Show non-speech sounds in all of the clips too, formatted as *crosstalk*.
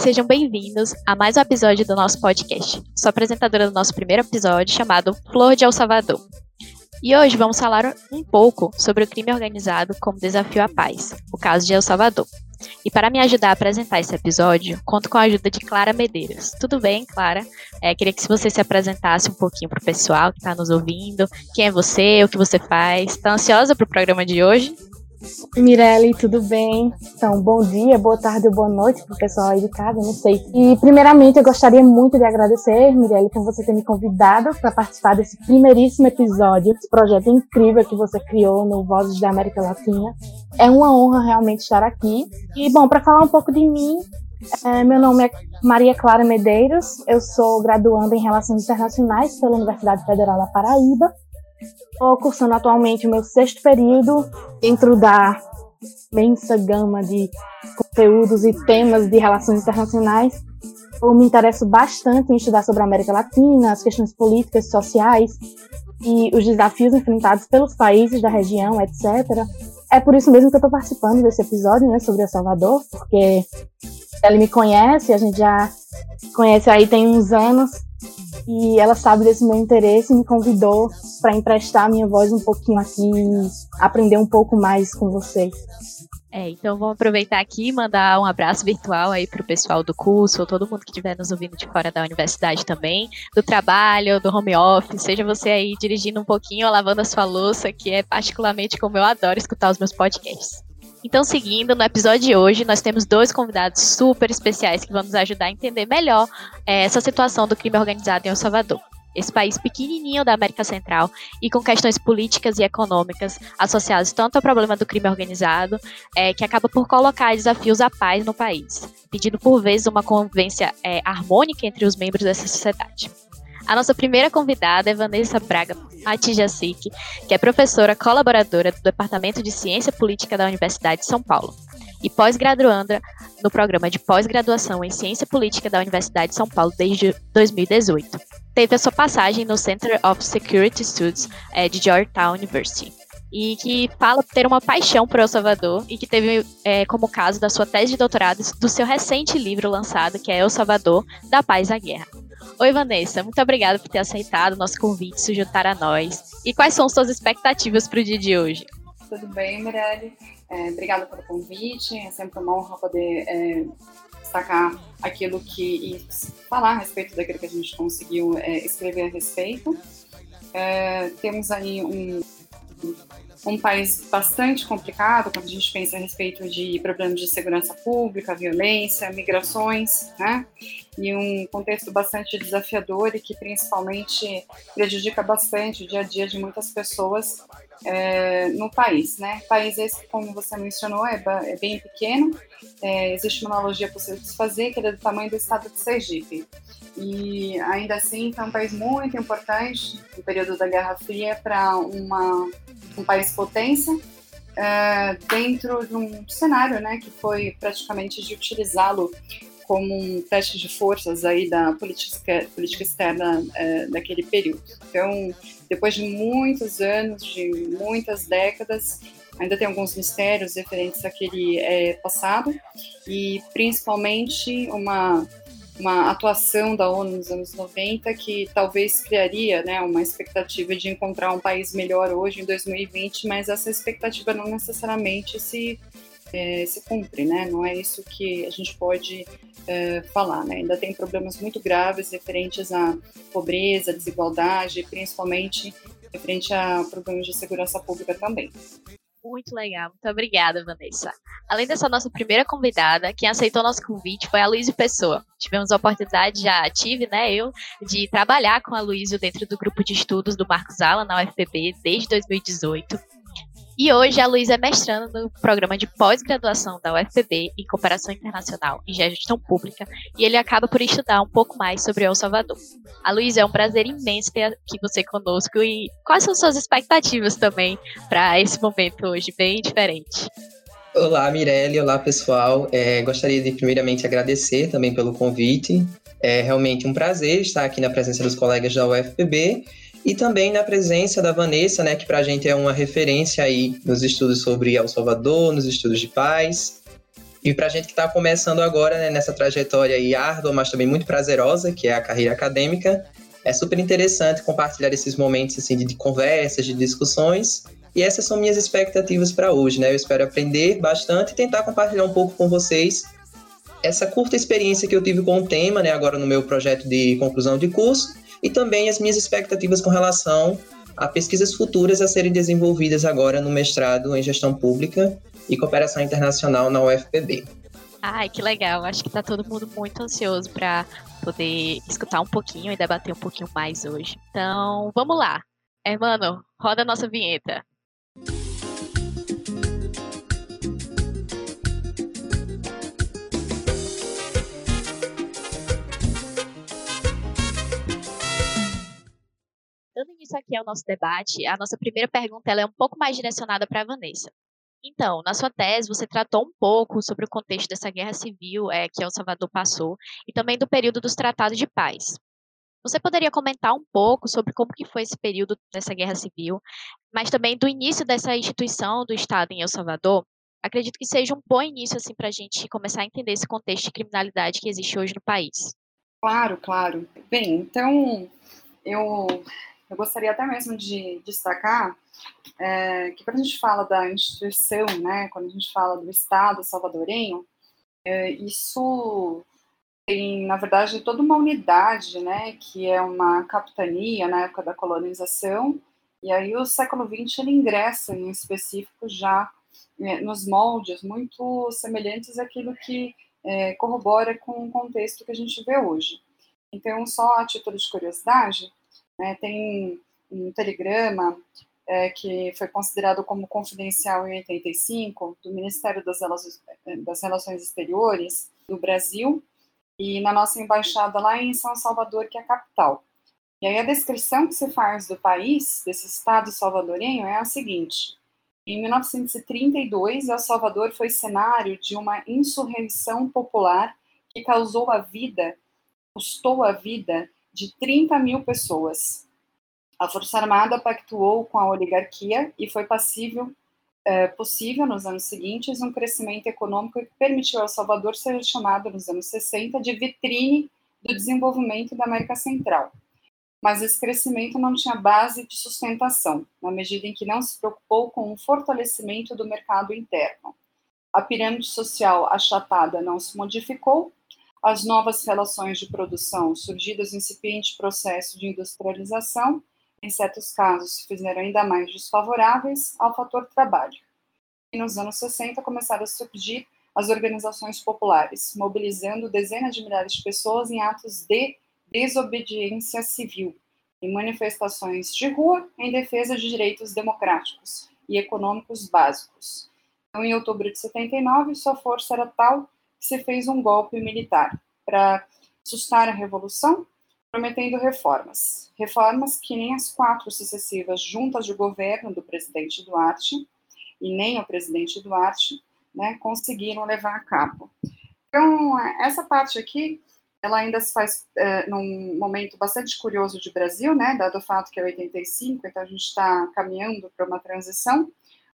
Sejam bem-vindos a mais um episódio do nosso podcast. Sou apresentadora do nosso primeiro episódio chamado Flor de El Salvador. E hoje vamos falar um pouco sobre o crime organizado como desafio à paz, o caso de El Salvador. E para me ajudar a apresentar esse episódio, conto com a ajuda de Clara Medeiros. Tudo bem, Clara? É, queria que você se apresentasse um pouquinho para o pessoal que está nos ouvindo. Quem é você? O que você faz? Está ansiosa para o programa de hoje? Mirelle, tudo bem? Então, bom dia, boa tarde ou boa noite para o pessoal aí de casa, não sei. E, primeiramente, eu gostaria muito de agradecer, Mirelle, por você ter me convidado para participar desse primeiríssimo episódio, desse projeto incrível que você criou no Vozes da América Latina. É uma honra realmente estar aqui. E, bom, para falar um pouco de mim, é, meu nome é Maria Clara Medeiros, eu sou graduanda em Relações Internacionais pela Universidade Federal da Paraíba Estou cursando atualmente o meu sexto período dentro da imensa gama de conteúdos e temas de relações internacionais. Eu me interesso bastante em estudar sobre a América Latina, as questões políticas e sociais e os desafios enfrentados pelos países da região, etc. É por isso mesmo que eu estou participando desse episódio, né, sobre El Salvador, porque ele me conhece, a gente já conhece aí tem uns anos, e ela sabe desse meu interesse e me convidou para emprestar minha voz um pouquinho aqui aprender um pouco mais com vocês. É, então vamos aproveitar aqui e mandar um abraço virtual aí para o pessoal do curso, ou todo mundo que estiver nos ouvindo de fora da universidade também, do trabalho, do home office, seja você aí dirigindo um pouquinho ou lavando a sua louça, que é particularmente como eu adoro escutar os meus podcasts. Então, seguindo, no episódio de hoje, nós temos dois convidados super especiais que vão nos ajudar a entender melhor é, essa situação do crime organizado em El Salvador. Esse país pequenininho da América Central e com questões políticas e econômicas associadas tanto ao problema do crime organizado, é, que acaba por colocar desafios à paz no país, pedindo por vezes uma convivência é, harmônica entre os membros dessa sociedade. A nossa primeira convidada é Vanessa Braga Matijacic, que é professora colaboradora do Departamento de Ciência Política da Universidade de São Paulo e pós-graduanda no programa de pós-graduação em Ciência Política da Universidade de São Paulo desde 2018. Teve a sua passagem no Center of Security Studies é, de Georgetown University e que fala ter uma paixão por El Salvador e que teve é, como caso da sua tese de doutorado do seu recente livro lançado, que é El Salvador, da Paz à Guerra. Oi, Vanessa, muito obrigada por ter aceitado o nosso convite, se juntar a nós. E quais são suas expectativas para o dia de hoje? Tudo bem, Mirelle? É, obrigada pelo convite. É sempre uma honra poder é, destacar aquilo que e falar a respeito daquilo que a gente conseguiu é, escrever a respeito. É, temos aí um, um país bastante complicado quando a gente pensa a respeito de problemas de segurança pública, violência, migrações, né? E um contexto bastante desafiador e que principalmente prejudica bastante o dia a dia de muitas pessoas é, no país, né? País esse, como você mencionou, é, é bem pequeno. É, existe uma analogia de se fazer, que é do tamanho do estado de Sergipe. E ainda assim, foi um país muito importante no período da Guerra Fria para um país potência, é, dentro de um cenário né, que foi praticamente de utilizá-lo como um teste de forças aí da política, política externa é, daquele período. Então, depois de muitos anos, de muitas décadas, ainda tem alguns mistérios referentes àquele é, passado e principalmente uma uma atuação da ONU nos anos 90 que talvez criaria né, uma expectativa de encontrar um país melhor hoje, em 2020, mas essa expectativa não necessariamente se, é, se cumpre, né? não é isso que a gente pode é, falar. Né? Ainda tem problemas muito graves referentes à pobreza, desigualdade, principalmente referente a problemas de segurança pública também. Muito legal, muito obrigada, Vanessa. Além dessa nossa primeira convidada, quem aceitou nosso convite foi a Luísa Pessoa. Tivemos a oportunidade, já tive, né, eu, de trabalhar com a Luísa dentro do grupo de estudos do Marcos Ala na UFPB desde 2018. E hoje a Luísa é mestrando no programa de pós-graduação da UFPB em Cooperação Internacional e Gestão Pública, e ele acaba por estudar um pouco mais sobre El Salvador. A Luísa, é um prazer imenso ter aqui você conosco e quais são suas expectativas também para esse momento hoje, bem diferente? Olá, Mirelle. Olá, pessoal. É, gostaria de primeiramente agradecer também pelo convite. É realmente um prazer estar aqui na presença dos colegas da UFPB e também na presença da Vanessa, né, que para a gente é uma referência aí nos estudos sobre El Salvador, nos estudos de paz. E para a gente que está começando agora né, nessa trajetória aí árdua, mas também muito prazerosa, que é a carreira acadêmica, é super interessante compartilhar esses momentos assim de, conversas, de discussões. E essas são minhas expectativas para hoje, né? Eu espero aprender bastante e tentar compartilhar um pouco com vocês essa curta experiência que eu tive com o tema, né, agora no meu projeto de conclusão de curso, e também as minhas expectativas com relação a pesquisas futuras a serem desenvolvidas agora no mestrado em gestão pública e cooperação internacional na UFPB. Ai, que legal. Acho que está todo mundo muito ansioso para poder escutar um pouquinho e debater um pouquinho mais hoje. Então, vamos lá. Hermano, roda a nossa vinheta. Dando início aqui ao nosso debate, a nossa primeira pergunta é um pouco mais direcionada para a Vanessa. Então, na sua tese, você tratou um pouco sobre o contexto dessa guerra civil é, que El Salvador passou e também do período dos tratados de paz. Você poderia comentar um pouco sobre como que foi esse período dessa guerra civil, mas também do início dessa instituição do Estado em El Salvador? Acredito que seja um bom início assim para a gente começar a entender esse contexto de criminalidade que existe hoje no país. Claro, claro. Bem, então eu eu gostaria até mesmo de destacar é, que quando a gente fala da instituição, né, quando a gente fala do Estado salvadorenho, é, isso tem, na verdade, toda uma unidade, né, que é uma capitania na época da colonização, e aí o século XX ele ingressa em específico já é, nos moldes muito semelhantes àquilo que é, corrobora com o contexto que a gente vê hoje. Então, só a título de curiosidade, né, tem um telegrama é, que foi considerado como confidencial em 85 do Ministério das Relações, das Relações Exteriores do Brasil e na nossa embaixada lá em São Salvador, que é a capital. E aí a descrição que se faz do país, desse estado salvadorenho, é a seguinte: em 1932, El Salvador foi cenário de uma insurreição popular que causou a vida, custou a vida de 30 mil pessoas. A Força Armada pactuou com a oligarquia e foi passível, é, possível nos anos seguintes um crescimento econômico que permitiu ao Salvador ser chamado nos anos 60 de vitrine do desenvolvimento da América Central. Mas esse crescimento não tinha base de sustentação, na medida em que não se preocupou com o fortalecimento do mercado interno. A pirâmide social achatada não se modificou as novas relações de produção surgidas no incipiente processo de industrialização, em certos casos, se fizeram ainda mais desfavoráveis ao fator trabalho. E nos anos 60 começaram a surgir as organizações populares, mobilizando dezenas de milhares de pessoas em atos de desobediência civil, em manifestações de rua em defesa de direitos democráticos e econômicos básicos. Então, em outubro de 79, sua força era tal se fez um golpe militar para sustar a revolução, prometendo reformas. Reformas que nem as quatro sucessivas juntas de governo do presidente Duarte e nem o presidente Duarte né, conseguiram levar a cabo. Então, essa parte aqui, ela ainda se faz é, num momento bastante curioso de Brasil, né, dado o fato que é 85, então a gente está caminhando para uma transição,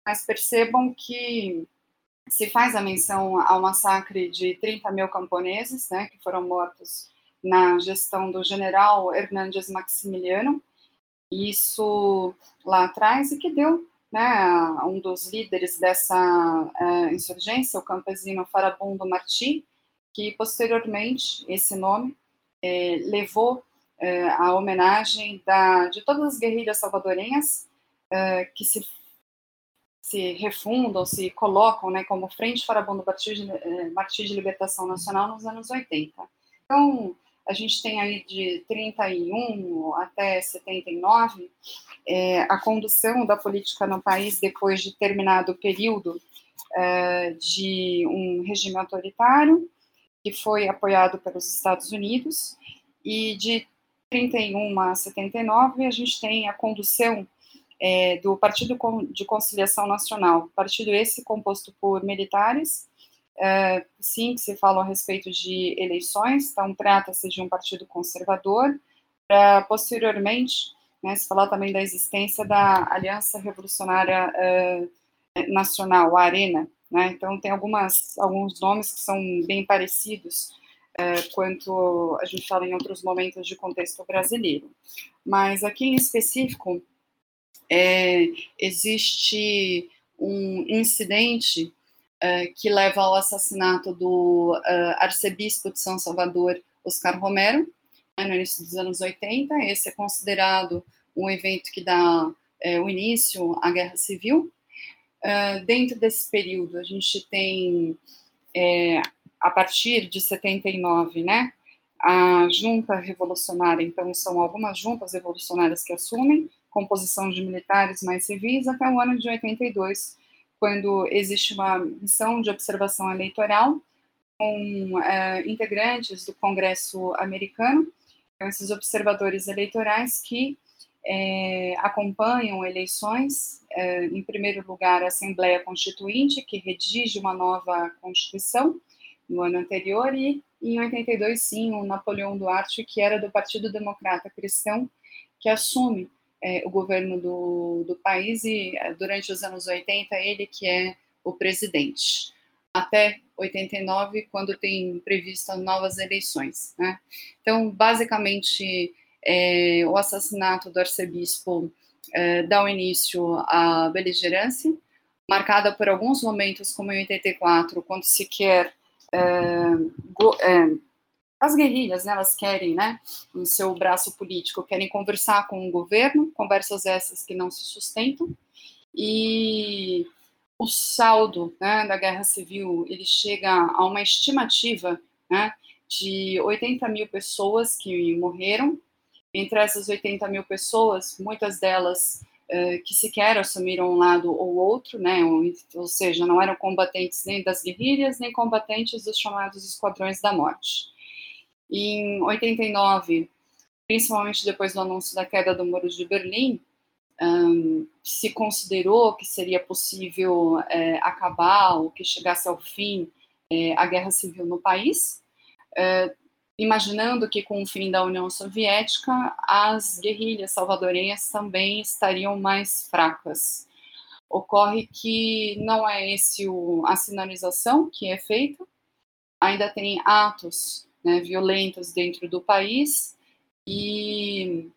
mas percebam que se faz a menção ao massacre de 30 mil camponeses, né, que foram mortos na gestão do general Hernandes Maximiliano, isso lá atrás, e que deu né, um dos líderes dessa uh, insurgência, o campesino Farabundo Martí, que posteriormente, esse nome, eh, levou eh, a homenagem da, de todas as guerrilhas salvadorenhas que se se refundam, se colocam né, como Frente Farabundo Partido de, eh, Libertação Nacional nos anos 80. Então, a gente tem aí de 31 até 79 é, a condução da política no país depois de terminado o período é, de um regime autoritário que foi apoiado pelos Estados Unidos e de 31 a 79 a gente tem a condução é, do Partido de Conciliação Nacional, partido esse composto por militares, é, sim, que se fala a respeito de eleições, então trata-se de um partido conservador, para posteriormente né, se falar também da existência da Aliança Revolucionária é, Nacional, a ARENA, né? Então tem algumas alguns nomes que são bem parecidos é, quanto a gente fala em outros momentos de contexto brasileiro. Mas aqui em específico é, existe um incidente é, que leva ao assassinato do uh, arcebispo de São Salvador, Oscar Romero, né, no início dos anos 80. Esse é considerado um evento que dá é, o início à Guerra Civil. Uh, dentro desse período, a gente tem, é, a partir de 79, né, a junta revolucionária, então são algumas juntas revolucionárias que assumem, composição de militares mais civis, até o ano de 82, quando existe uma missão de observação eleitoral com é, integrantes do Congresso americano, então, esses observadores eleitorais que é, acompanham eleições, é, em primeiro lugar, a Assembleia Constituinte, que redige uma nova Constituição no ano anterior, e em 82, sim, o Napoleão Duarte, que era do Partido Democrata Cristão, que assume é, o governo do, do país e, é, durante os anos 80, ele que é o presidente até 89, quando tem previstas novas eleições. Né? Então, basicamente, é, o assassinato do arcebispo é, dá o início à beligerância, marcada por alguns momentos, como em 84, quando se quer. É, go, é, as guerrilhas, né, elas querem, né, no seu braço político, querem conversar com o governo, conversas essas que não se sustentam, e o saldo né, da guerra civil ele chega a uma estimativa né, de 80 mil pessoas que morreram. Entre essas 80 mil pessoas, muitas delas uh, que sequer assumiram um lado ou outro, né, ou, ou, seja, não eram combatentes nem das guerrilhas, nem combatentes dos chamados esquadrões da morte. Em 89, principalmente depois do anúncio da queda do Muro de Berlim, um, se considerou que seria possível é, acabar ou que chegasse ao fim é, a guerra civil no país, é, imaginando que com o fim da União Soviética as guerrilhas salvadorenhas também estariam mais fracas. Ocorre que não é esse o, a sinalização que é feita, ainda tem atos né, violentos dentro do país e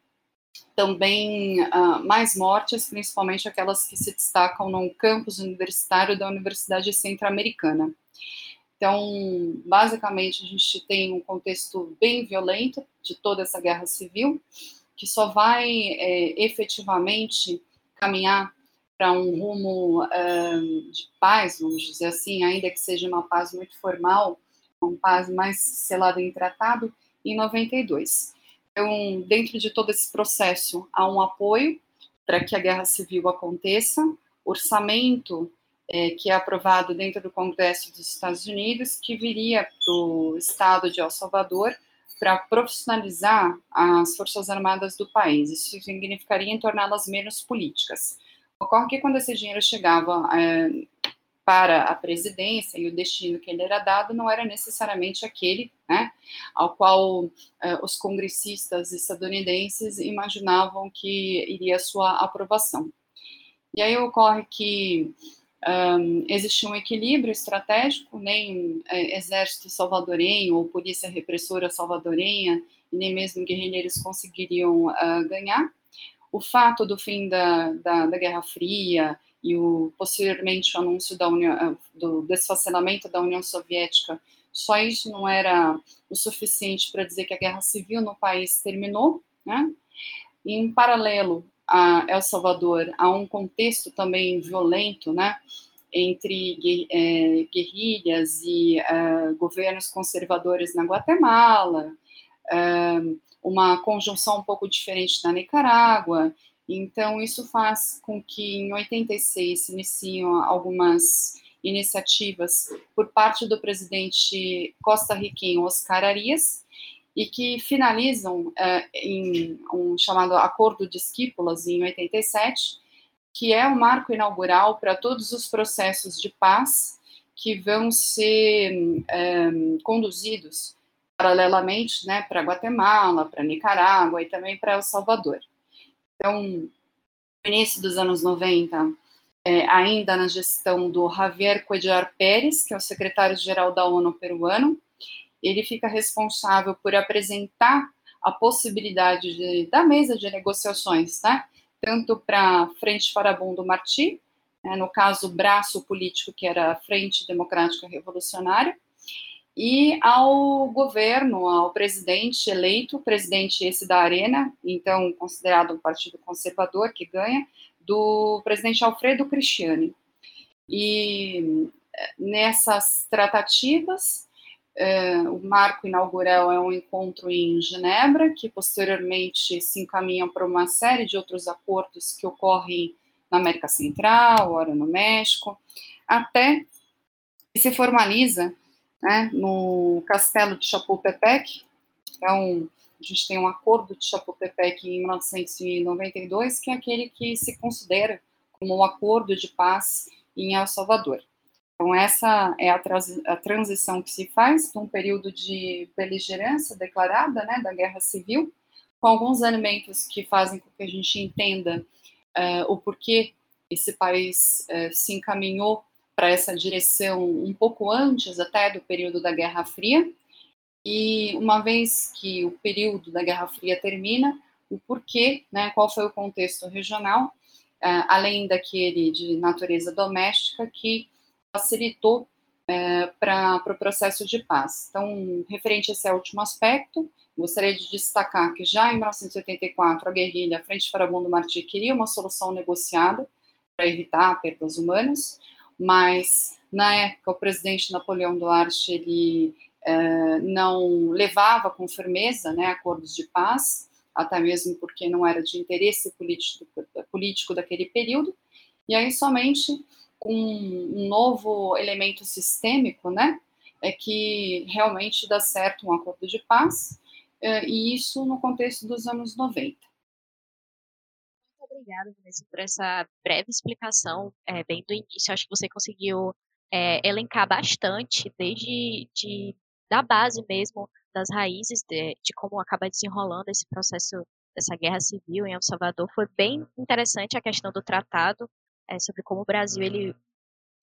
também uh, mais mortes, principalmente aquelas que se destacam no campus universitário da Universidade Centro-Americana. Então, basicamente, a gente tem um contexto bem violento de toda essa guerra civil, que só vai é, efetivamente caminhar para um rumo uh, de paz, vamos dizer assim, ainda que seja uma paz muito formal, uma paz mais selada em tratado, em 92. Então, dentro de todo esse processo, há um apoio para que a guerra civil aconteça, orçamento é, que é aprovado dentro do Congresso dos Estados Unidos, que viria para o estado de El Salvador para profissionalizar as Forças Armadas do país. Isso significaria torná-las menos políticas. Ocorre que quando esse dinheiro chegava é, para a presidência e o destino que ele era dado não era necessariamente aquele né, ao qual uh, os congressistas estadunidenses imaginavam que iria sua aprovação. E aí ocorre que um, existe um equilíbrio estratégico, nem é, exército salvadorenho ou polícia repressora salvadorenha, nem mesmo guerrilheiros conseguiriam uh, ganhar. O fato do fim da, da, da Guerra Fria e o posteriormente o anúncio União, eh, do desfacelamento da União Soviética, só isso não era o suficiente para dizer que a guerra civil no país terminou, né? E, em paralelo a El Salvador, há um contexto também violento, né? Entre é, guerrilhas e é, governos conservadores na Guatemala, é, uma conjunção um pouco diferente na Nicarágua então, isso faz com que em 86 se iniciam algumas iniciativas por parte do presidente costarriquenho Oscar Arias e que finalizam uh, em um chamado Acordo de Esquípulas em 87, que é o marco inaugural para todos os processos de paz que vão ser um, eh, conduzidos paralelamente né, para Guatemala, para Nicarágua e também para El Salvador. Então, início dos anos 90, é, ainda na gestão do Javier Cuellar Pérez, que é o secretário-geral da ONU peruano. Ele fica responsável por apresentar a possibilidade de, da mesa de negociações, né? tanto para a Frente Farabundo Martí, né, no caso, o braço político que era a Frente Democrática Revolucionária, e ao governo, ao presidente eleito, presidente esse da Arena, então considerado um partido conservador que ganha, do presidente Alfredo Cristiani. E eh, nessas tratativas, eh, o marco inaugural é um encontro em Genebra, que posteriormente se encaminha para uma série de outros acordos que ocorrem na América Central, ora no México, até que se formaliza né, no Castelo de Chapultepec. Então, a gente tem um acordo de Chapultepec em 1992, que é aquele que se considera como um acordo de paz em El Salvador. Então, essa é a, a transição que se faz de um período de beligerância declarada, né, da guerra civil, com alguns elementos que fazem com que a gente entenda uh, o porquê esse país uh, se encaminhou para essa direção um pouco antes até do período da Guerra Fria. E uma vez que o período da Guerra Fria termina, o porquê, né, qual foi o contexto regional, uh, além daquele de natureza doméstica, que facilitou para o pro processo de paz. Então, referente a esse último aspecto, Gostaria de destacar que já em 1984 a guerrilha Frente Farabundo Martí queria uma solução negociada para evitar perdas humanas, mas na época o presidente Napoleão Duarte ele eh, não levava com firmeza né, acordos de paz, até mesmo porque não era de interesse político, político daquele período, e aí somente com um novo elemento sistêmico, né, é que realmente dá certo um acordo de paz, é, e isso no contexto dos anos 90. Obrigada, Vanessa, por essa breve explicação, é, bem do início. Acho que você conseguiu é, elencar bastante, desde de, da base mesmo, das raízes de, de como acaba desenrolando esse processo dessa guerra civil em El Salvador. Foi bem interessante a questão do tratado, é, sobre como o Brasil ele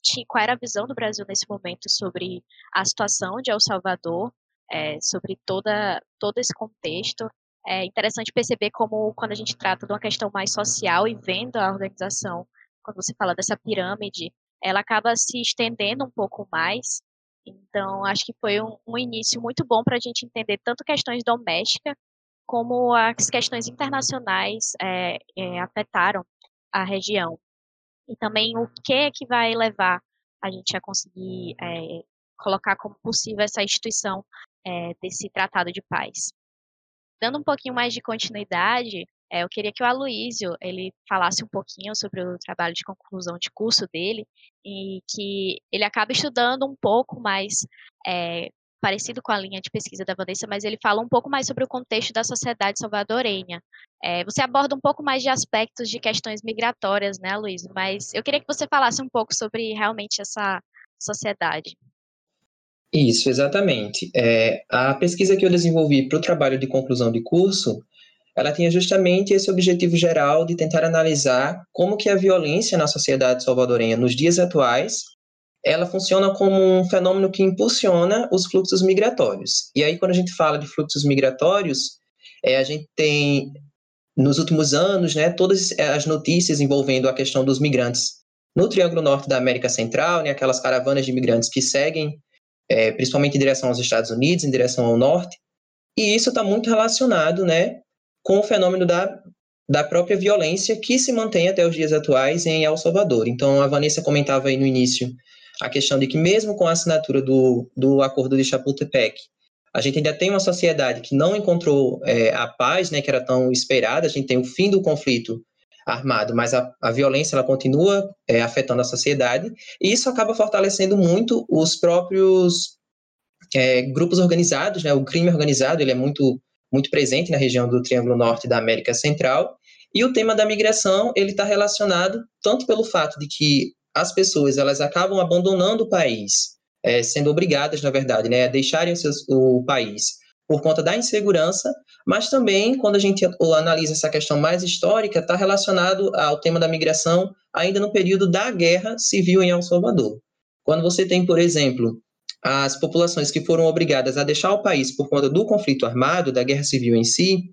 tinha, qual era a visão do Brasil nesse momento sobre a situação de El Salvador é, sobre toda, todo esse contexto. É interessante perceber como, quando a gente trata de uma questão mais social e vendo a organização, quando você fala dessa pirâmide, ela acaba se estendendo um pouco mais. Então, acho que foi um, um início muito bom para a gente entender tanto questões domésticas como as questões internacionais é, é, afetaram a região. E também o que é que vai levar a gente a conseguir é, colocar como possível essa instituição é, desse tratado de paz. Dando um pouquinho mais de continuidade, é, eu queria que o Aloísio ele falasse um pouquinho sobre o trabalho de conclusão de curso dele e que ele acaba estudando um pouco mais é, parecido com a linha de pesquisa da Vanessa, mas ele fala um pouco mais sobre o contexto da sociedade salvadorenha. É, você aborda um pouco mais de aspectos de questões migratórias, né, Luiz? Mas eu queria que você falasse um pouco sobre realmente essa sociedade. Isso, exatamente. É, a pesquisa que eu desenvolvi para o trabalho de conclusão de curso, ela tinha justamente esse objetivo geral de tentar analisar como que a violência na sociedade salvadorenha nos dias atuais, ela funciona como um fenômeno que impulsiona os fluxos migratórios. E aí, quando a gente fala de fluxos migratórios, é, a gente tem, nos últimos anos, né, todas as notícias envolvendo a questão dos migrantes no Triângulo Norte da América Central, né, aquelas caravanas de imigrantes que seguem é, principalmente em direção aos Estados Unidos, em direção ao norte, e isso está muito relacionado né, com o fenômeno da, da própria violência que se mantém até os dias atuais em El Salvador. Então, a Vanessa comentava aí no início a questão de que, mesmo com a assinatura do, do Acordo de Chapultepec, a gente ainda tem uma sociedade que não encontrou é, a paz, né, que era tão esperada, a gente tem o fim do conflito armado, mas a, a violência ela continua é, afetando a sociedade e isso acaba fortalecendo muito os próprios é, grupos organizados, né? O crime organizado ele é muito muito presente na região do Triângulo Norte da América Central e o tema da migração ele está relacionado tanto pelo fato de que as pessoas elas acabam abandonando o país, é, sendo obrigadas na verdade, né, a deixarem o, seus, o país por conta da insegurança, mas também, quando a gente analisa essa questão mais histórica, está relacionado ao tema da migração ainda no período da guerra civil em El Salvador. Quando você tem, por exemplo, as populações que foram obrigadas a deixar o país por conta do conflito armado, da guerra civil em si,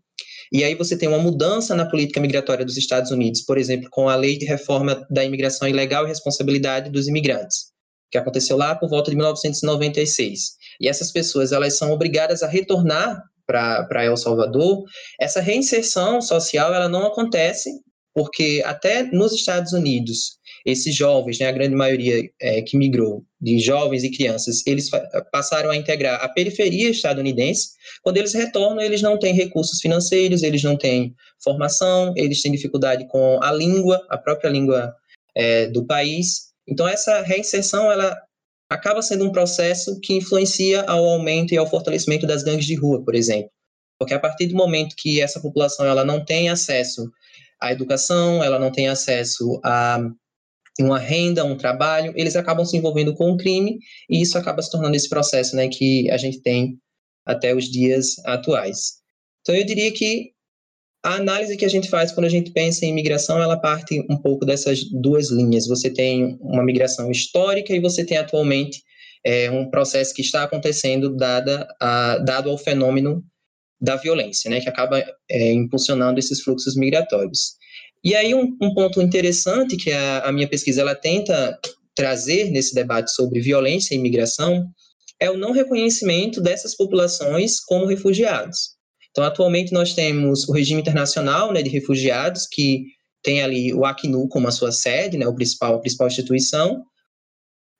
e aí você tem uma mudança na política migratória dos Estados Unidos, por exemplo, com a lei de reforma da imigração ilegal e responsabilidade dos imigrantes, que aconteceu lá por volta de 1996. E essas pessoas elas são obrigadas a retornar para El Salvador. Essa reinserção social ela não acontece porque até nos Estados Unidos esses jovens, né, a grande maioria é, que migrou, de jovens e crianças, eles passaram a integrar a periferia estadunidense. Quando eles retornam, eles não têm recursos financeiros, eles não têm formação, eles têm dificuldade com a língua, a própria língua é, do país. Então, essa reinserção, ela acaba sendo um processo que influencia ao aumento e ao fortalecimento das gangues de rua, por exemplo. Porque a partir do momento que essa população ela não tem acesso à educação, ela não tem acesso a uma renda, um trabalho, eles acabam se envolvendo com o crime e isso acaba se tornando esse processo né, que a gente tem até os dias atuais. Então, eu diria que a análise que a gente faz quando a gente pensa em imigração, ela parte um pouco dessas duas linhas. Você tem uma migração histórica e você tem atualmente é, um processo que está acontecendo dada a, dado ao fenômeno da violência, né, que acaba é, impulsionando esses fluxos migratórios. E aí um, um ponto interessante que a, a, minha pesquisa ela tenta trazer nesse debate sobre violência e imigração é o não reconhecimento dessas populações como refugiados. Então, atualmente nós temos o regime internacional né, de refugiados, que tem ali o Acnu como a sua sede, né, o principal, a principal instituição,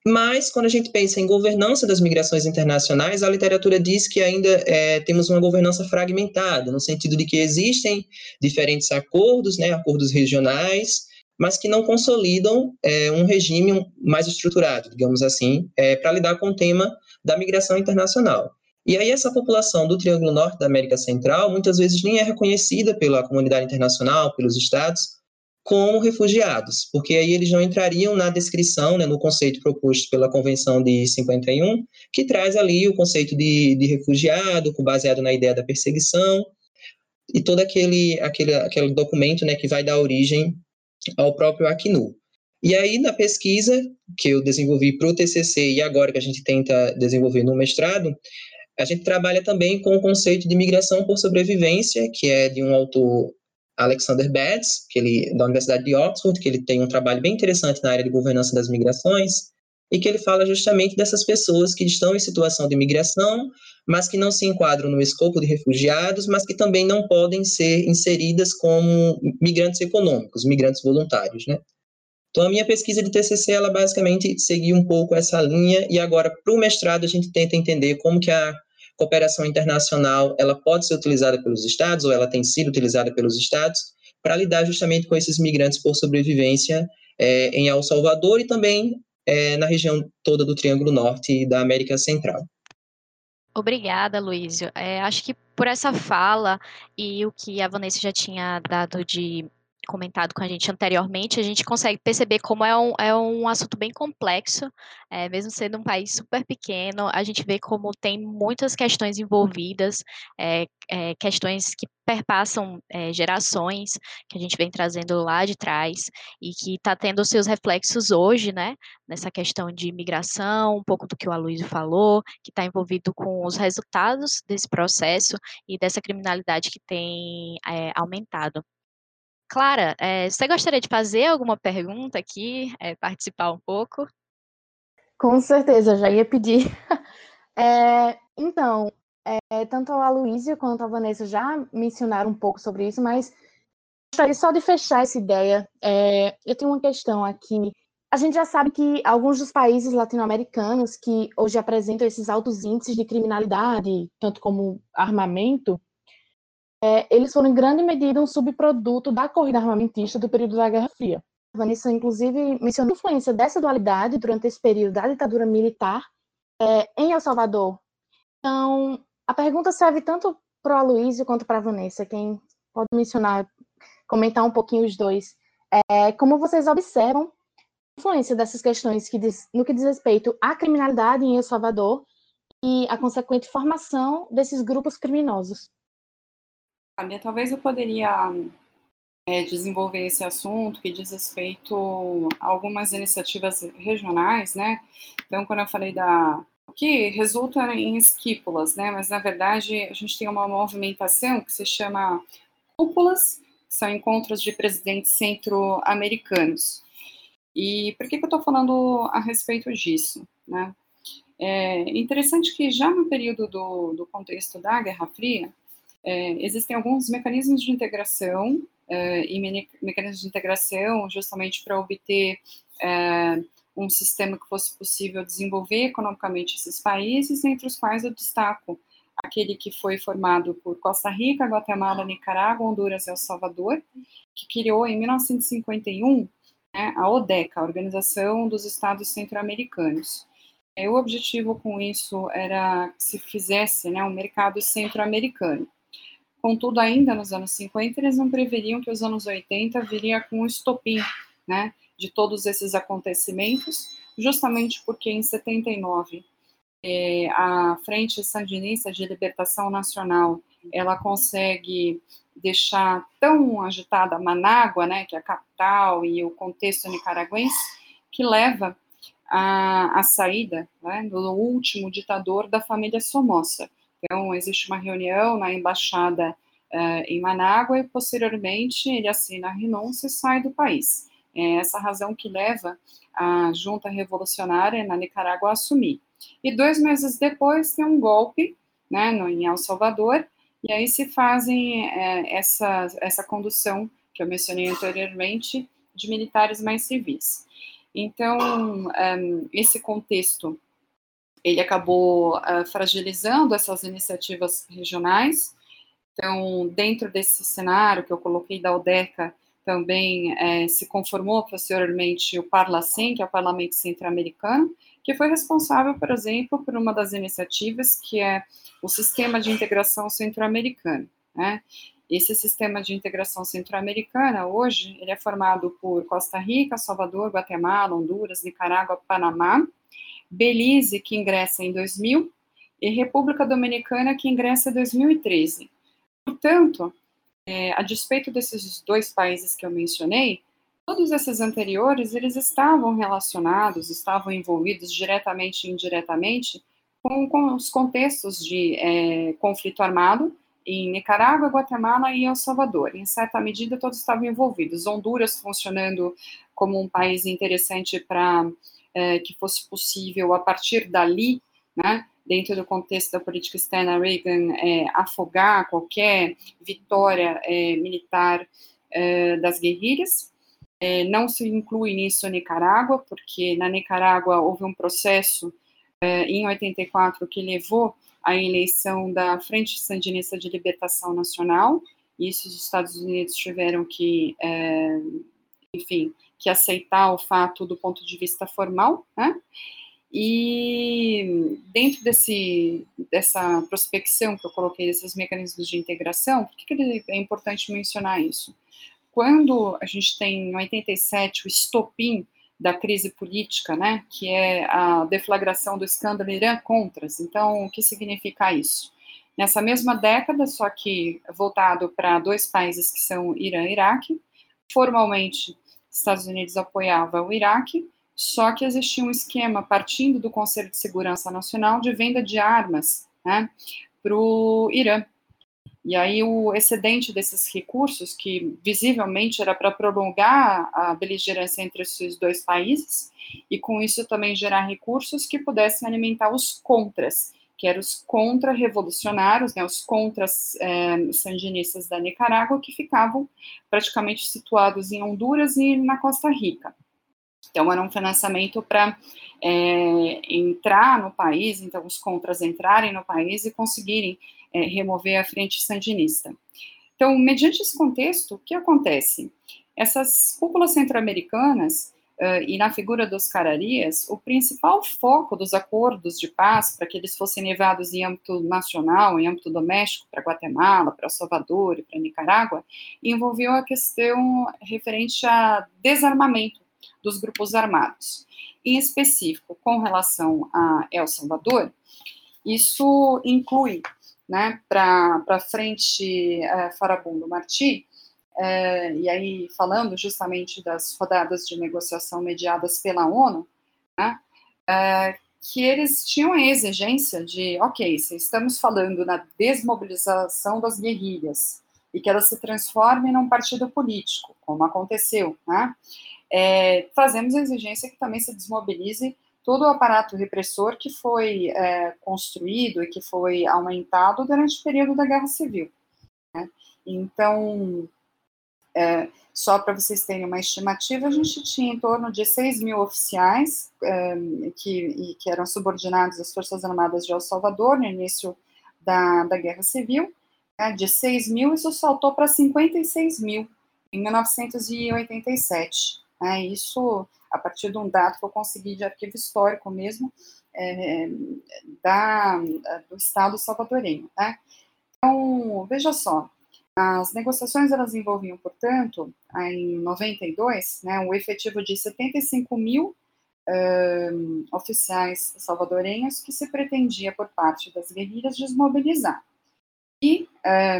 mas, quando a gente pensa em governança das migrações internacionais, a literatura diz que ainda é, temos uma governança fragmentada, no sentido de que existem diferentes acordos, né, acordos regionais, mas que não consolidam é, um regime mais estruturado, digamos assim, é, para lidar com o tema da migração internacional. E aí, essa população do Triângulo Norte da América Central muitas vezes nem é reconhecida pela comunidade internacional, pelos estados, como refugiados, porque aí eles não entrariam na descrição, né, no conceito proposto pela Convenção de 51, que traz ali o conceito de, de refugiado, baseado na ideia da perseguição, e todo aquele, aquele, aquele documento né, que vai dar origem ao próprio Acnu. E aí, na pesquisa que eu desenvolvi para o TCC e agora que a gente tenta desenvolver no mestrado, a gente trabalha também com o conceito de migração por sobrevivência, que é de um autor Alexander Betts, que ele da Universidade de Oxford, que ele tem um trabalho bem interessante na área de governança das migrações, e que ele fala justamente dessas pessoas que estão em situação de migração, mas que não se enquadram no escopo de refugiados, mas que também não podem ser inseridas como migrantes econômicos, migrantes voluntários, né? Então, a minha pesquisa de TCC, ela basicamente seguiu um pouco essa linha, e agora, para o mestrado, a gente tenta entender como que a cooperação internacional ela pode ser utilizada pelos estados ou ela tem sido utilizada pelos estados para lidar justamente com esses migrantes por sobrevivência é, em El Salvador e também é, na região toda do Triângulo Norte da América Central. Obrigada, Luísio. É, acho que por essa fala e o que a Vanessa já tinha dado de comentado com a gente anteriormente, a gente consegue perceber como é um, é um assunto bem complexo, é, mesmo sendo um país super pequeno, a gente vê como tem muitas questões envolvidas, é, é, questões que perpassam é, gerações, que a gente vem trazendo lá de trás, e que está tendo seus reflexos hoje, né, nessa questão de imigração, um pouco do que o Aloysio falou, que está envolvido com os resultados desse processo e dessa criminalidade que tem é, aumentado. Clara, é, você gostaria de fazer alguma pergunta aqui, é, participar um pouco? Com certeza, já ia pedir. É, *laughs* então, tanto a Luísa quanto a Vanessa já mencionaram um pouco sobre isso, mas gostaria só de fechar essa ideia. Eu tenho uma questão aqui. A gente já sabe que alguns dos países latino-americanos que hoje apresentam esses altos índices de criminalidade, tanto como armamento, é, eles foram em grande medida um subproduto da corrida armamentista do período da Guerra Fria. Vanessa, inclusive, mencionou a influência dessa dualidade durante esse período da ditadura militar é, em El Salvador. Então, a pergunta serve tanto para o Aloysio quanto para a Vanessa, quem pode mencionar, comentar um pouquinho os dois. É, como vocês observam a influência dessas questões que diz, no que diz respeito à criminalidade em El Salvador e a consequente formação desses grupos criminosos. Fabia, talvez eu poderia é, desenvolver esse assunto que diz respeito a algumas iniciativas regionais, né? Então, quando eu falei da que resulta em esquípulas, né? Mas na verdade a gente tem uma movimentação que se chama cúpulas, que são encontros de presidentes centro-americanos. E por que, que eu estou falando a respeito disso, né? É interessante que já no período do, do contexto da Guerra Fria, é, existem alguns mecanismos de integração é, e mecanismos de integração justamente para obter é, um sistema que fosse possível desenvolver economicamente esses países, entre os quais eu destaco aquele que foi formado por Costa Rica, Guatemala, Nicarágua, Honduras e El Salvador, que criou em 1951 né, a ODECA, a Organização dos Estados Centro-Americanos. O objetivo com isso era que se fizesse né, um mercado centro-americano. Contudo, ainda nos anos 50, eles não preveriam que os anos 80 viria com um estopim, né, de todos esses acontecimentos, justamente porque em 79 é, a Frente Sandinista de Libertação Nacional ela consegue deixar tão agitada Manágua, né, que é a capital e o contexto nicaragüense, que leva a, a saída né, do último ditador da família Somoza. Então, existe uma reunião na embaixada uh, em Manágua e, posteriormente, ele assina a renúncia e sai do país. É essa razão que leva a junta revolucionária na Nicarágua a assumir. E dois meses depois tem um golpe né, no, em El Salvador, e aí se fazem é, essa, essa condução que eu mencionei anteriormente de militares mais civis. Então, um, esse contexto, ele acabou uh, fragilizando essas iniciativas regionais. Então, dentro desse cenário que eu coloquei da UDECA, também é, se conformou posteriormente o Parlacen, que é o Parlamento Centro-Americano, que foi responsável, por exemplo, por uma das iniciativas que é o Sistema de Integração Centro-Americano. Né? Esse sistema de integração centro-americana, hoje, ele é formado por Costa Rica, Salvador, Guatemala, Honduras, Nicarágua, Panamá, Belize, que ingressa em 2000, e República Dominicana, que ingressa em 2013. Portanto, é, a despeito desses dois países que eu mencionei, todos esses anteriores, eles estavam relacionados, estavam envolvidos diretamente e indiretamente com, com os contextos de é, conflito armado em Nicarágua, Guatemala e El Salvador. Em certa medida, todos estavam envolvidos. Honduras funcionando como um país interessante para é, que fosse possível, a partir dali, né, dentro do contexto da política externa Reagan, é, afogar qualquer vitória é, militar das guerrilhas. Não se inclui nisso a Nicarágua, porque na Nicarágua houve um processo em 84 que levou à eleição da Frente Sandinista de Libertação Nacional. Isso os Estados Unidos tiveram que, enfim, que aceitar o fato do ponto de vista formal, né? E dentro desse, dessa prospecção que eu coloquei, desses mecanismos de integração, por que, que é importante mencionar isso? Quando a gente tem em 87 o estopim da crise política, né, que é a deflagração do escândalo Irã-Contras, então o que significa isso? Nessa mesma década, só que voltado para dois países que são Irã e Iraque, formalmente Estados Unidos apoiava o Iraque, só que existia um esquema partindo do Conselho de Segurança Nacional de venda de armas né, para o Irã. E aí o excedente desses recursos, que visivelmente era para prolongar a beligerância entre esses dois países, e com isso também gerar recursos que pudessem alimentar os contras, que eram os contra-revolucionários, né, os contra-sandinistas da Nicarágua, que ficavam praticamente situados em Honduras e na Costa Rica. Então, era um financiamento para é, entrar no país, então os contras entrarem no país e conseguirem é, remover a frente sandinista. Então, mediante esse contexto, o que acontece? Essas cúpulas centro-americanas uh, e na figura dos cararias, o principal foco dos acordos de paz, para que eles fossem levados em âmbito nacional, em âmbito doméstico, para Guatemala, para Salvador e para Nicarágua, envolveu a questão referente a desarmamento dos grupos armados. Em específico, com relação a El Salvador, Isso inclui, né, para a frente é, Farabundo Marti, é, e aí falando justamente das rodadas de negociação mediadas pela ONU, né, é, que eles tinham a exigência de, ok, se estamos falando na desmobilização das guerrilhas e que elas se transformem num partido político, como aconteceu, né, é, fazemos a exigência que também se desmobilize todo o aparato repressor que foi é, construído e que foi aumentado durante o período da Guerra Civil. Né? Então, é, só para vocês terem uma estimativa, a gente tinha em torno de 6 mil oficiais é, que, que eram subordinados às Forças Armadas de El Salvador no início da, da Guerra Civil. Né? De 6 mil, isso saltou para 56 mil em 1987. Né? Isso a partir de um dado que eu consegui de arquivo histórico mesmo, é, da, do Estado salvadorenho. Né? Então, veja só, as negociações elas envolviam, portanto, em 92, né, um efetivo de 75 mil um, oficiais salvadorenhos que se pretendia, por parte das guerrilhas, desmobilizar. E,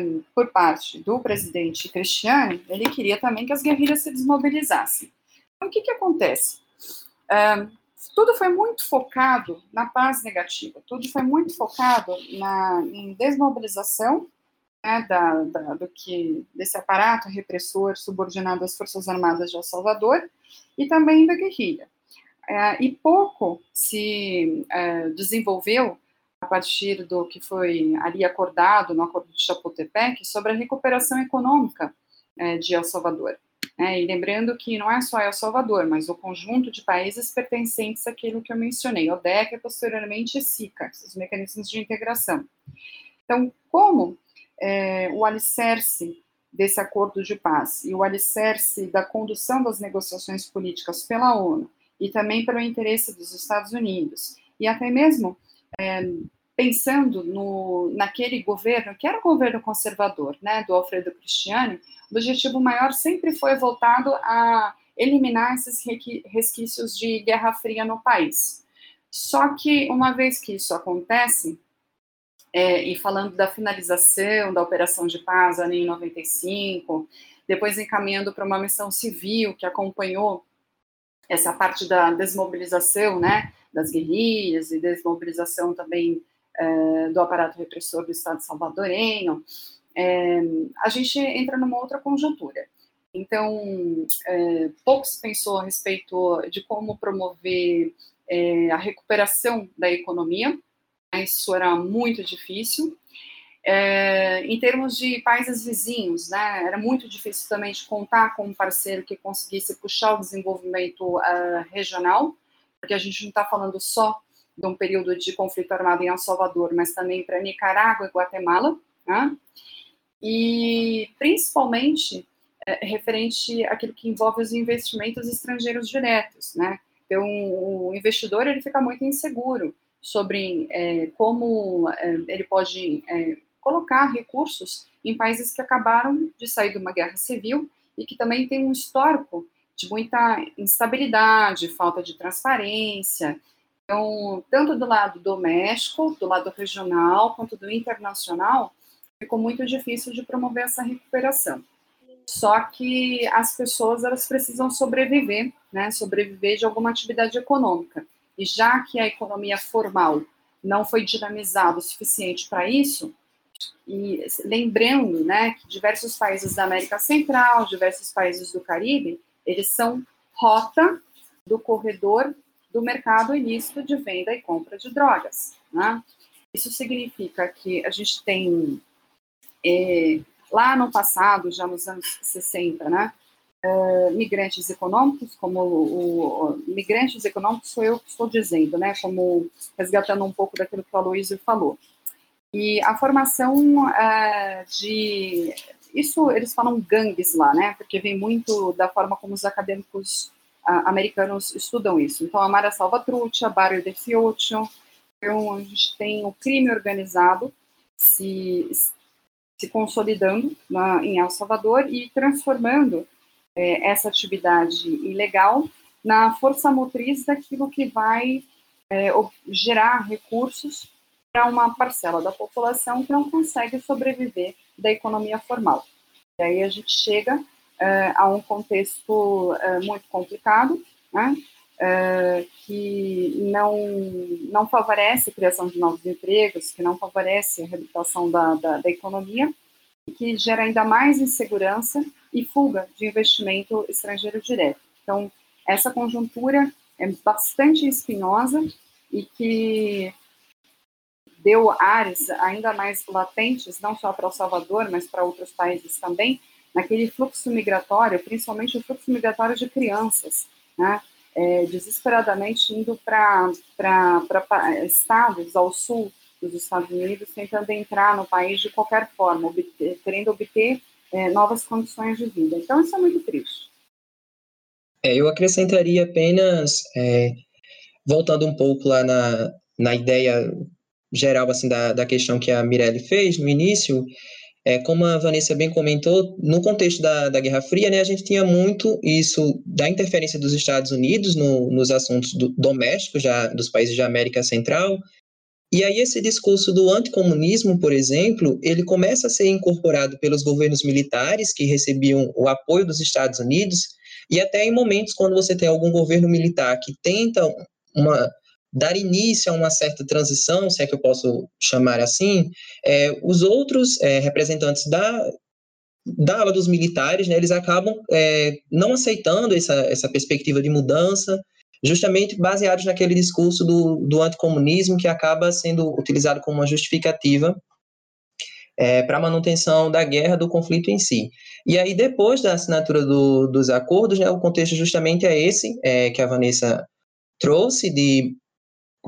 um, por parte do presidente Cristiano, ele queria também que as guerrilhas se desmobilizassem. Então, o que, que acontece? Um, tudo foi muito focado na paz negativa, tudo foi muito focado na, em desmobilização né, da, da, do que desse aparato repressor subordinado às Forças Armadas de El Salvador e também da guerrilha. É, e pouco se é, desenvolveu a partir do que foi ali acordado no Acordo de Chapultepec sobre a recuperação econômica é, de El Salvador. É, e lembrando que não é só El Salvador, mas o conjunto de países pertencentes àquilo que eu mencionei, ODEC e posteriormente SICA, os mecanismos de integração. Então, como é, o alicerce desse acordo de paz e o alicerce da condução das negociações políticas pela ONU e também pelo interesse dos Estados Unidos e até mesmo é, pensando no, naquele governo que era o governo conservador, né, do Alfredo Cristiani, o objetivo maior sempre foi voltado a eliminar esses resquícios de Guerra Fria no país. Só que uma vez que isso acontece, é, e falando da finalização da operação de paz ali em 95, depois encaminhando para uma missão civil que acompanhou essa parte da desmobilização, né, das guerrilhas e desmobilização também é, do aparato repressor do Estado salvadorenho, é, a gente entra numa outra conjuntura. Então, é, pouco se pensou a respeito de como promover é, a recuperação da economia, isso era muito difícil. É, em termos de países vizinhos, né, era muito difícil também de contar com um parceiro que conseguisse puxar o desenvolvimento uh, regional, porque a gente não está falando só de um período de conflito armado em El Salvador, mas também para Nicarágua e Guatemala, né, e principalmente é, referente àquilo que envolve os investimentos estrangeiros diretos, né, então o investidor ele fica muito inseguro, sobre é, como é, ele pode é, colocar recursos em países que acabaram de sair de uma guerra civil e que também tem um histórico de muita instabilidade, falta de transparência. Então, tanto do lado doméstico, do lado regional, quanto do internacional, ficou muito difícil de promover essa recuperação. Só que as pessoas elas precisam sobreviver, né? Sobreviver de alguma atividade econômica. E já que a economia formal não foi dinamizada o suficiente para isso, e lembrando né, que diversos países da América Central, diversos países do Caribe, eles são rota do corredor do mercado ilícito de venda e compra de drogas. Né? Isso significa que a gente tem, é, lá no passado, já nos anos 60, né, uh, migrantes econômicos, como o, o, migrantes econômicos sou eu que estou dizendo, né, como resgatando um pouco daquilo que o Aloysio falou. E a formação uh, de, isso eles falam gangues lá, né, porque vem muito da forma como os acadêmicos uh, americanos estudam isso. Então, a Mara Salvatrucha, Barrio de Fiocchio, então a gente tem o crime organizado se, se consolidando na, em El Salvador e transformando é, essa atividade ilegal na força motriz daquilo que vai é, gerar recursos para uma parcela da população que não consegue sobreviver da economia formal. E aí a gente chega uh, a um contexto uh, muito complicado, né, uh, que não, não favorece a criação de novos empregos, que não favorece a reabilitação da, da, da economia, que gera ainda mais insegurança e fuga de investimento estrangeiro direto. Então, essa conjuntura é bastante espinhosa e que deu áreas ainda mais latentes, não só para o Salvador, mas para outros países também, naquele fluxo migratório, principalmente o fluxo migratório de crianças, né? É, desesperadamente indo para estados ao sul dos Estados Unidos, tentando entrar no país de qualquer forma, obter, querendo obter é, novas condições de vida. Então, isso é muito triste. É, eu acrescentaria apenas, é, voltando um pouco lá na, na ideia geral assim da, da questão que a Mirelle fez no início, é, como a Vanessa bem comentou, no contexto da, da Guerra Fria, né, a gente tinha muito isso da interferência dos Estados Unidos no, nos assuntos do, domésticos já, dos países da América Central, e aí esse discurso do anticomunismo, por exemplo, ele começa a ser incorporado pelos governos militares que recebiam o apoio dos Estados Unidos, e até em momentos quando você tem algum governo militar que tenta uma dar início a uma certa transição, se é que eu posso chamar assim, é, os outros é, representantes da, da ala dos militares, né, eles acabam é, não aceitando essa, essa perspectiva de mudança, justamente baseados naquele discurso do, do anticomunismo que acaba sendo utilizado como uma justificativa é, para a manutenção da guerra, do conflito em si. E aí, depois da assinatura do, dos acordos, né, o contexto justamente é esse é, que a Vanessa trouxe, de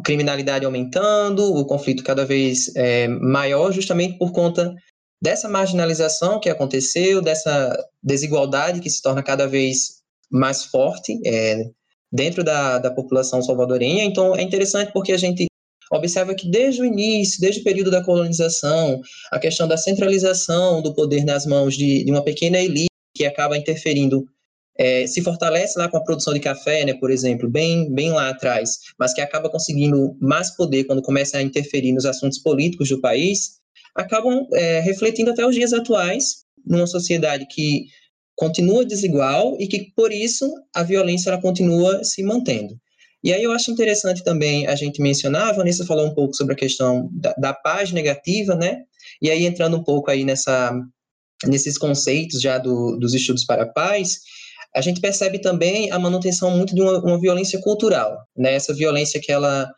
criminalidade aumentando, o conflito cada vez é, maior, justamente por conta dessa marginalização que aconteceu, dessa desigualdade que se torna cada vez mais forte é, dentro da, da população salvadorenha. Então, é interessante porque a gente observa que desde o início, desde o período da colonização, a questão da centralização do poder nas mãos de, de uma pequena elite que acaba interferindo é, se fortalece lá com a produção de café, né, por exemplo, bem, bem lá atrás, mas que acaba conseguindo mais poder quando começa a interferir nos assuntos políticos do país, acabam é, refletindo até os dias atuais numa sociedade que continua desigual e que, por isso, a violência ela continua se mantendo. E aí eu acho interessante também a gente mencionar, a Vanessa falou um pouco sobre a questão da, da paz negativa, né? E aí entrando um pouco aí nessa, nesses conceitos já do, dos estudos para a paz, a gente percebe também a manutenção muito de uma, uma violência cultural, né? Essa violência que ela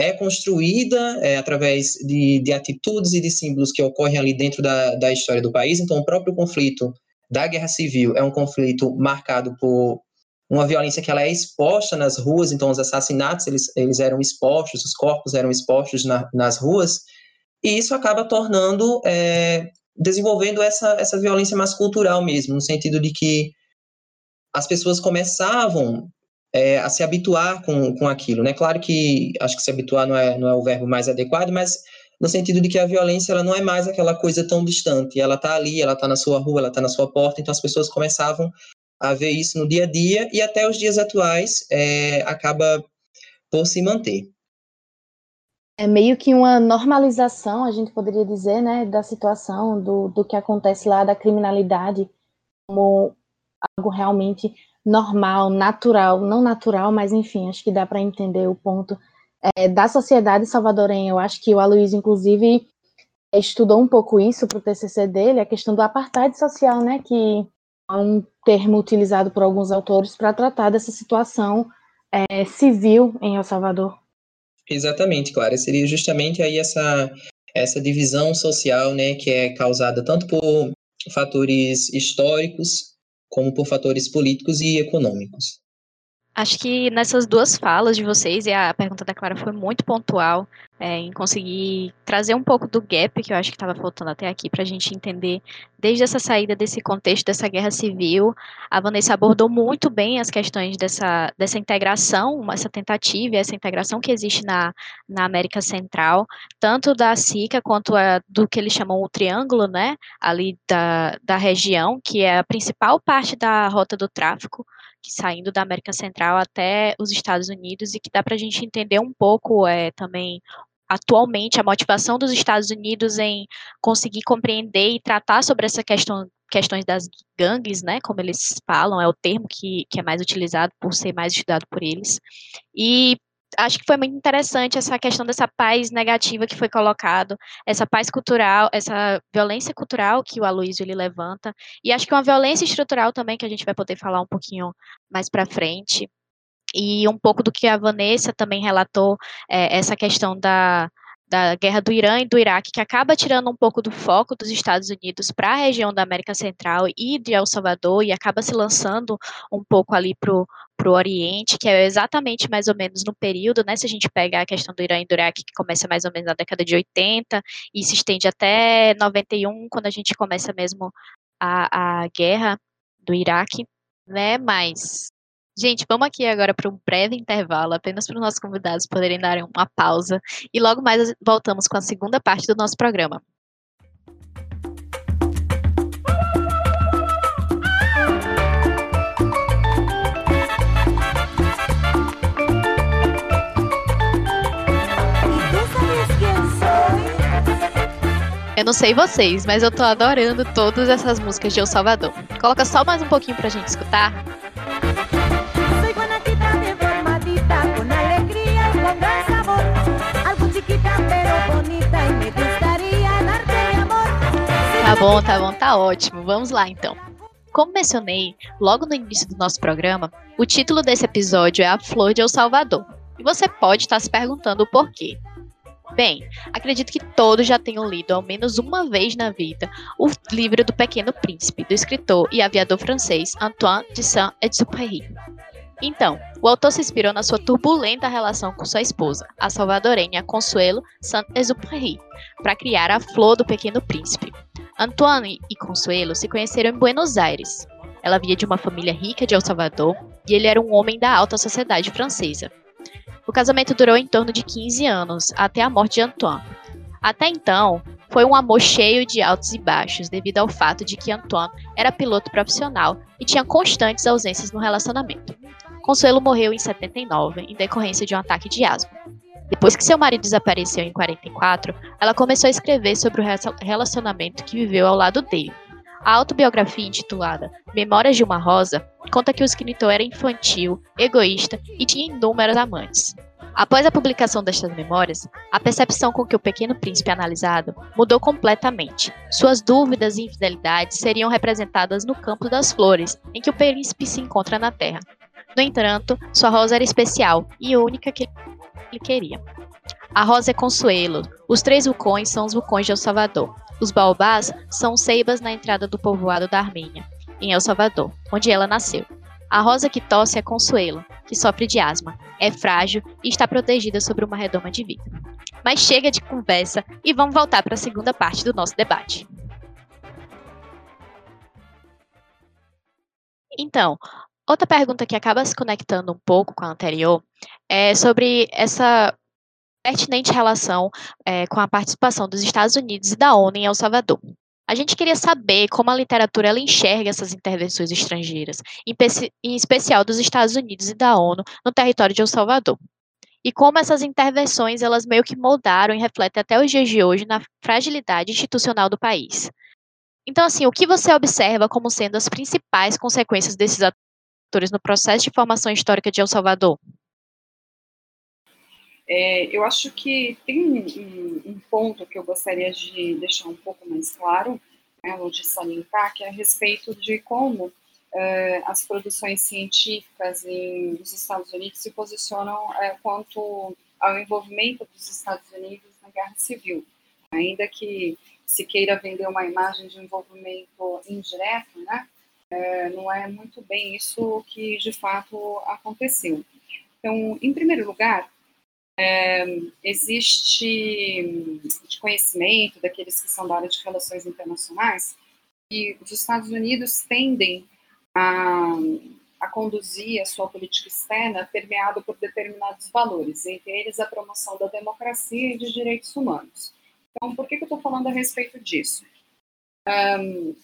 é construída é, através de, de, atitudes e de símbolos que ocorrem ali dentro da, da história do país. Então, o próprio conflito da guerra civil é um conflito marcado por uma violência que ela é exposta nas ruas. Então, os assassinatos eles, eles eram expostos, os corpos eram expostos na, nas ruas, e isso acaba tornando, é, desenvolvendo essa, essa violência mais cultural mesmo, no sentido de que as pessoas começavam é, a se habituar com, com aquilo, né? Claro que acho que se habituar não é, não é o verbo mais adequado, mas no sentido de que a violência ela não é mais aquela coisa tão distante, ela está ali, ela está na sua rua, ela está na sua porta, então as pessoas começavam a ver isso no dia a dia e até os dias atuais é, acaba por se manter. É meio que uma normalização, a gente poderia dizer, né, da situação, do, do que acontece lá, da criminalidade, como algo realmente normal, natural, não natural, mas enfim, acho que dá para entender o ponto é, da sociedade salvadorenha. Eu acho que o Aloysio, inclusive, estudou um pouco isso para o TCC dele, a questão do apartheid social, né, que é um termo utilizado por alguns autores para tratar dessa situação é, civil em El Salvador. Exatamente, Clara. Seria justamente aí essa, essa divisão social, né, que é causada tanto por fatores históricos como por fatores políticos e econômicos. Acho que nessas duas falas de vocês, e a pergunta da Clara foi muito pontual, é, em conseguir trazer um pouco do gap que eu acho que estava faltando até aqui para a gente entender desde essa saída desse contexto dessa guerra civil. A Vanessa abordou muito bem as questões dessa, dessa integração, essa tentativa, essa integração que existe na, na América Central, tanto da SICA quanto a, do que eles chamam o Triângulo, né, ali da, da região, que é a principal parte da rota do tráfico saindo da América Central até os Estados Unidos e que dá para a gente entender um pouco é, também atualmente a motivação dos Estados Unidos em conseguir compreender e tratar sobre essa questão questões das gangues, né, como eles falam, é o termo que, que é mais utilizado por ser mais estudado por eles. E acho que foi muito interessante essa questão dessa paz negativa que foi colocado, essa paz cultural, essa violência cultural que o Aloysio ele levanta, e acho que uma violência estrutural também que a gente vai poder falar um pouquinho mais para frente, e um pouco do que a Vanessa também relatou, é, essa questão da, da guerra do Irã e do Iraque, que acaba tirando um pouco do foco dos Estados Unidos para a região da América Central e de El Salvador, e acaba se lançando um pouco ali para o Oriente, que é exatamente mais ou menos no período, né? Se a gente pega a questão do Irã e do Iraque, que começa mais ou menos na década de 80 e se estende até 91, quando a gente começa mesmo a, a guerra do Iraque, né? Mas Gente, vamos aqui agora para um breve intervalo, apenas para os nossos convidados poderem dar uma pausa e logo mais voltamos com a segunda parte do nosso programa. Eu não sei vocês, mas eu tô adorando todas essas músicas de El Salvador. Coloca só mais um pouquinho pra gente escutar. Tá bom, tá bom, tá ótimo. Vamos lá então. Como mencionei logo no início do nosso programa, o título desse episódio é A Flor de El Salvador. E você pode estar se perguntando o porquê. Bem, acredito que todos já tenham lido ao menos uma vez na vida o livro do Pequeno Príncipe, do escritor e aviador francês Antoine de Saint-Exupéry. Então, o autor se inspirou na sua turbulenta relação com sua esposa, a salvadorenha Consuelo Saint-Exupéry, para criar a Flor do Pequeno Príncipe, Antoine e Consuelo se conheceram em Buenos Aires. Ela via de uma família rica de El Salvador e ele era um homem da alta sociedade francesa. O casamento durou em torno de 15 anos, até a morte de Antoine. Até então, foi um amor cheio de altos e baixos, devido ao fato de que Antoine era piloto profissional e tinha constantes ausências no relacionamento. Consuelo morreu em 79, em decorrência de um ataque de asma. Depois que seu marido desapareceu em 44, ela começou a escrever sobre o relacionamento que viveu ao lado dele. A autobiografia intitulada Memórias de uma Rosa conta que o escritor era infantil, egoísta e tinha inúmeros amantes. Após a publicação destas memórias, a percepção com que o pequeno príncipe é analisado mudou completamente. Suas dúvidas e infidelidades seriam representadas no campo das flores, em que o príncipe se encontra na Terra. No entanto, sua rosa era especial e única que ele queria. A rosa é Consuelo. Os três vulcões são os vulcões de El Salvador. Os baobás são ceibas na entrada do povoado da Armênia, em El Salvador, onde ela nasceu. A rosa que tosse é Consuelo, que sofre de asma, é frágil e está protegida sobre uma redoma de vida. Mas chega de conversa e vamos voltar para a segunda parte do nosso debate. Então, outra pergunta que acaba se conectando um pouco com a anterior é, sobre essa pertinente relação é, com a participação dos Estados Unidos e da ONU em El Salvador. A gente queria saber como a literatura ela enxerga essas intervenções estrangeiras, em, em especial dos Estados Unidos e da ONU no território de El Salvador. E como essas intervenções elas meio que moldaram e refletem até os dias de hoje na fragilidade institucional do país. Então, assim, o que você observa como sendo as principais consequências desses atores no processo de formação histórica de El Salvador? É, eu acho que tem um, um, ponto que eu gostaria de deixar um pouco mais claro, né, ou de salientar, que é a respeito de como é, as produções científicas em, nos Estados Unidos se posicionam é, quanto ao envolvimento dos Estados Unidos na guerra civil. Ainda que se queira vender uma imagem de envolvimento indireto, né, é, não é muito bem isso que de fato aconteceu. Então, em primeiro lugar, é, existe de conhecimento daqueles que são da área de relações internacionais que os Estados Unidos tendem a, a conduzir a sua política externa permeada por determinados valores, entre eles a promoção da democracia e de direitos humanos. Então, por que, que eu estou falando a respeito disso? Um,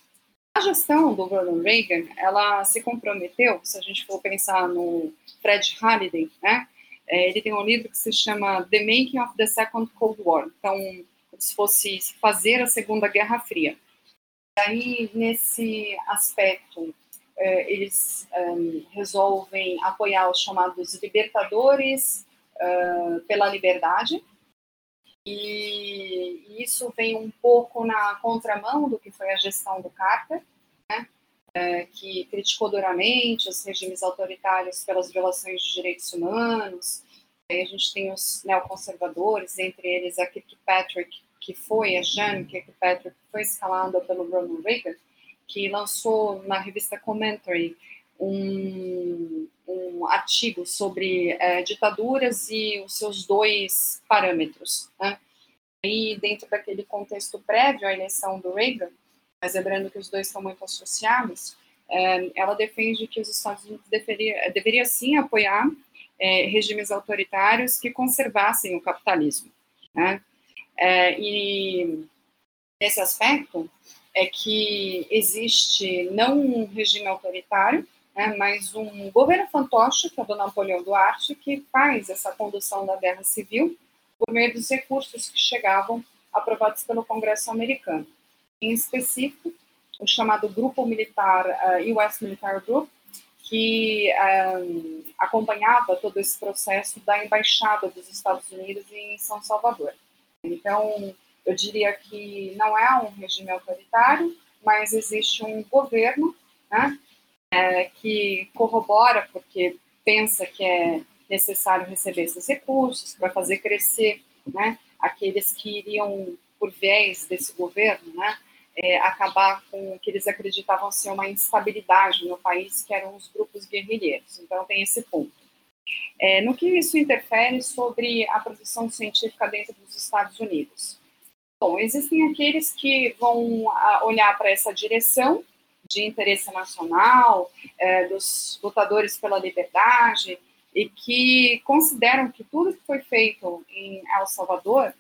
a gestão do Ronald Reagan, ela se comprometeu, se a gente for pensar no Fred Halliday, né, É, ele tem um livro que se chama The Making of the Second Cold War, então, se fosse fazer a Segunda Guerra Fria. Aí, nesse aspecto, é, eles um, resolvem apoiar os chamados libertadores pela liberdade, e isso vem um pouco na contramão do que foi a gestão do Carter, né? é, que criticou duramente os regimes autoritários pelas violações de direitos humanos. Aí a gente tem os neoconservadores, entre eles a Kirkpatrick, que foi a Jeanne Kirkpatrick, que foi escalada pelo Ronald Reagan, que lançou na revista Commentary um, um artigo sobre é, ditaduras e os seus dois parâmetros. Né? E dentro daquele contexto prévio à eleição do Reagan, mas lembrando que os dois estão muito associados, é, ela defende que os Estados Unidos deveria, deveria sim apoiar é, regimes autoritários que conservassem o capitalismo. Né? E nesse aspecto é que existe não um regime autoritário, né, mas um governo fantoche, que é o do Napoleão Duarte, que faz essa condução da guerra civil por meio dos recursos que chegavam aprovados pelo Congresso americano em específico o chamado Grupo Militar, uh, eh, US Military Group, que um, eh, acompanhava todo esse processo da Embaixada dos Estados Unidos em São Salvador. Então, eu diria que não é um regime autoritário, mas existe um governo né, é, que corrobora, porque pensa que é necessário receber esses recursos para fazer crescer né, aqueles que iriam por viés desse governo, né, é, acabar com o que eles acreditavam ser uma instabilidade no país, que eram os grupos guerrilheiros. Então, tem esse ponto. É, no que isso interfere sobre a produção científica dentro dos Estados Unidos? Bom, existem aqueles que vão olhar para essa direção de interesse nacional, é, dos lutadores pela liberdade, e que consideram que tudo que foi feito em El Salvador,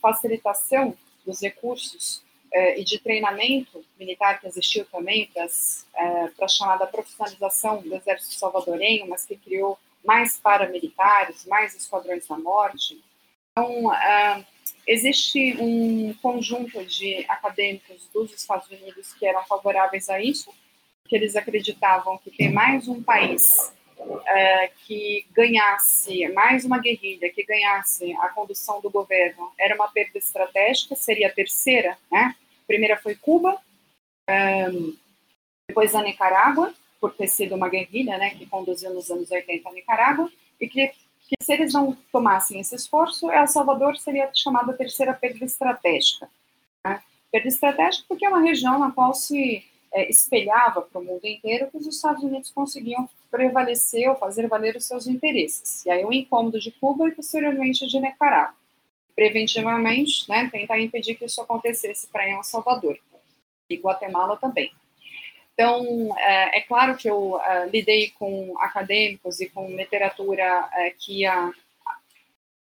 facilitação dos recursos é, e de treinamento militar que existiu também para é, a chamada profissionalização do exército salvadorenho, mas que criou mais paramilitares, mais esquadrões da morte. Então, é, existe um conjunto de acadêmicos dos Estados Unidos que eram favoráveis a isso, que eles acreditavam que ter mais um país é, que ganhasse mais uma guerrilha, que ganhasse a condução do governo, era uma perda estratégica, seria a terceira, né? A primeira foi Cuba, um, depois a Nicarágua, por ter sido uma guerrilha, né, que conduziu nos anos 80 a Nicarágua, e que, que se eles não tomassem esse esforço, El Salvador seria chamada terceira perda estratégica. Né? Perda estratégica porque é uma região na qual se é, espelhava para o mundo inteiro que os Estados Unidos conseguiam prevalecer ou fazer valer os seus interesses. E aí o incômodo de Cuba e posteriormente de Nicarágua. Preventivamente, né, tentar impedir que isso acontecesse para El Salvador e Guatemala também. Então, é, é claro que eu é, lidei com acadêmicos e com literatura é, que ia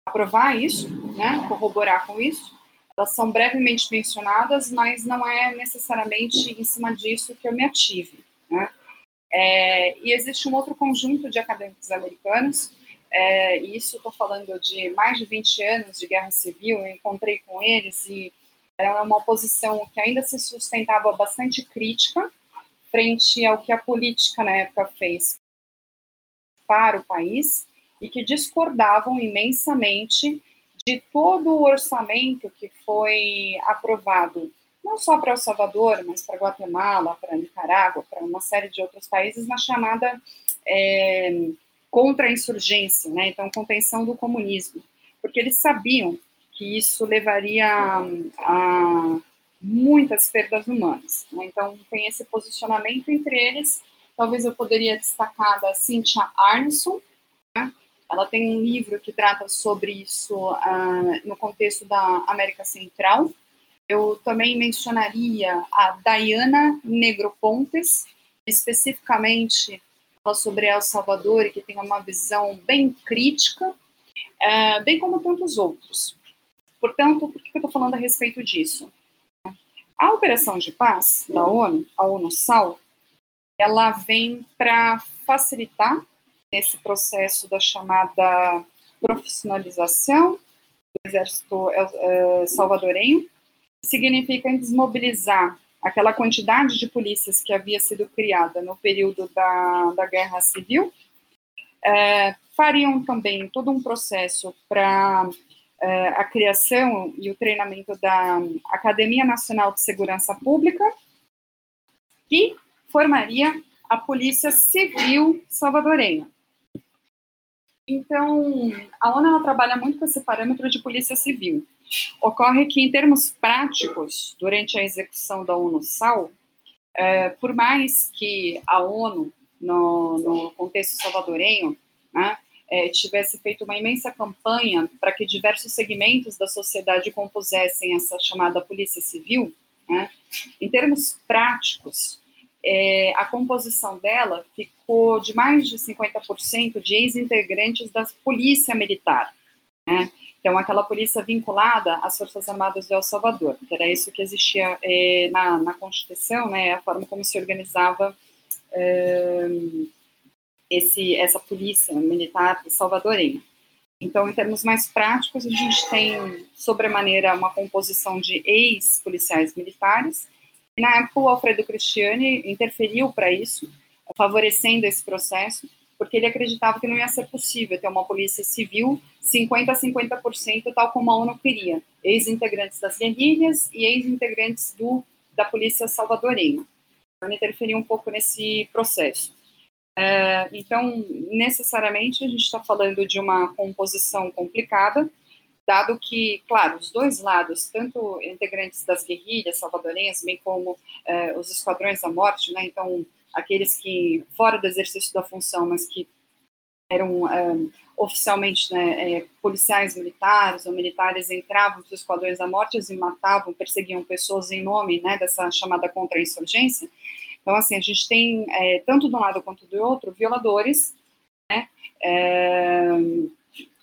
aprovar isso, né, corroborar com isso, elas são brevemente mencionadas, mas não é necessariamente em cima disso que eu me ative. Né? É, e existe um outro conjunto de acadêmicos americanos, é, e isso estou falando de mais de 20 anos de guerra civil, eu encontrei com eles e era uma oposição que ainda se sustentava bastante crítica frente ao que a política na época fez para o país e que discordavam imensamente de todo o orçamento que foi aprovado, não só para El Salvador, mas para Guatemala, para Nicarágua, para uma série de outros países, na chamada é, contra-insurgência, né? então, contenção do comunismo, porque eles sabiam que isso levaria a, a muitas perdas humanas. Né? Então, tem esse posicionamento entre eles. Talvez eu poderia destacar da Cynthia Arneson, né? Ela tem um livro que trata sobre isso uh, no contexto da América Central. Eu também mencionaria a Diana Negropontes, especificamente fala sobre El Salvador e que tem uma visão bem crítica, uh, bem como tantos outros. Portanto, por que eu estou falando a respeito disso? A operação de paz da ONU, a ONU-SAL, ela vem para facilitar nesse processo da chamada profissionalização do exército é, salvadorenho, significa desmobilizar aquela quantidade de polícias que havia sido criada no período da, da Guerra Civil, é, fariam também todo um processo para é, a criação e o treinamento da Academia Nacional de Segurança Pública, que formaria a Polícia Civil salvadorenha. Então, a ONU trabalha muito com esse parâmetro de polícia civil. Ocorre que, em termos práticos, durante a execução da ONU-SAL, é, por mais que a ONU, no, no contexto salvadorenho, né, é, tivesse feito uma imensa campanha para que diversos segmentos da sociedade compusessem essa chamada polícia civil, né, em termos práticos, é, a composição dela ficou de mais de 50% de ex-integrantes da polícia militar. Né? Então, aquela polícia vinculada às Forças Armadas de El Salvador, que era isso que existia é, na, na, Constituição, né, a forma como se organizava é, esse, essa polícia militar salvadorenha. Então, em termos mais práticos, a gente tem, sobremaneira, uma composição de ex-policiais militares, na época, o Alfredo Cristiani interferiu para isso, favorecendo esse processo, porque ele acreditava que não ia ser possível ter uma polícia civil 50 a 50%, tal como a ONU queria, ex-integrantes das guerrilhas e ex-integrantes da polícia salvadorenha. Então, ele interferiu um pouco nesse processo. É, então, necessariamente, a gente está falando de uma composição complicada, dado que, claro, os dois lados, tanto integrantes das guerrilhas salvadorenhas, bem como eh, os esquadrões da morte, né, então, aqueles que, fora do exercício da função, mas que eram eh, oficialmente né, eh, policiais militares ou militares, entravam nos esquadrões da morte e matavam, perseguiam pessoas em nome né, dessa chamada contra-insurgência. Então, assim, a gente tem, tanto de um lado quanto do outro, violadores né,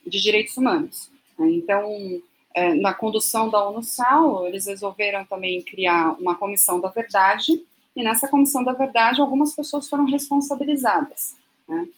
de direitos humanos. Né? Então, é, na condução da ONU-SAL, eles resolveram também criar uma comissão da verdade, e nessa comissão da verdade, algumas pessoas foram responsabilizadas. Né?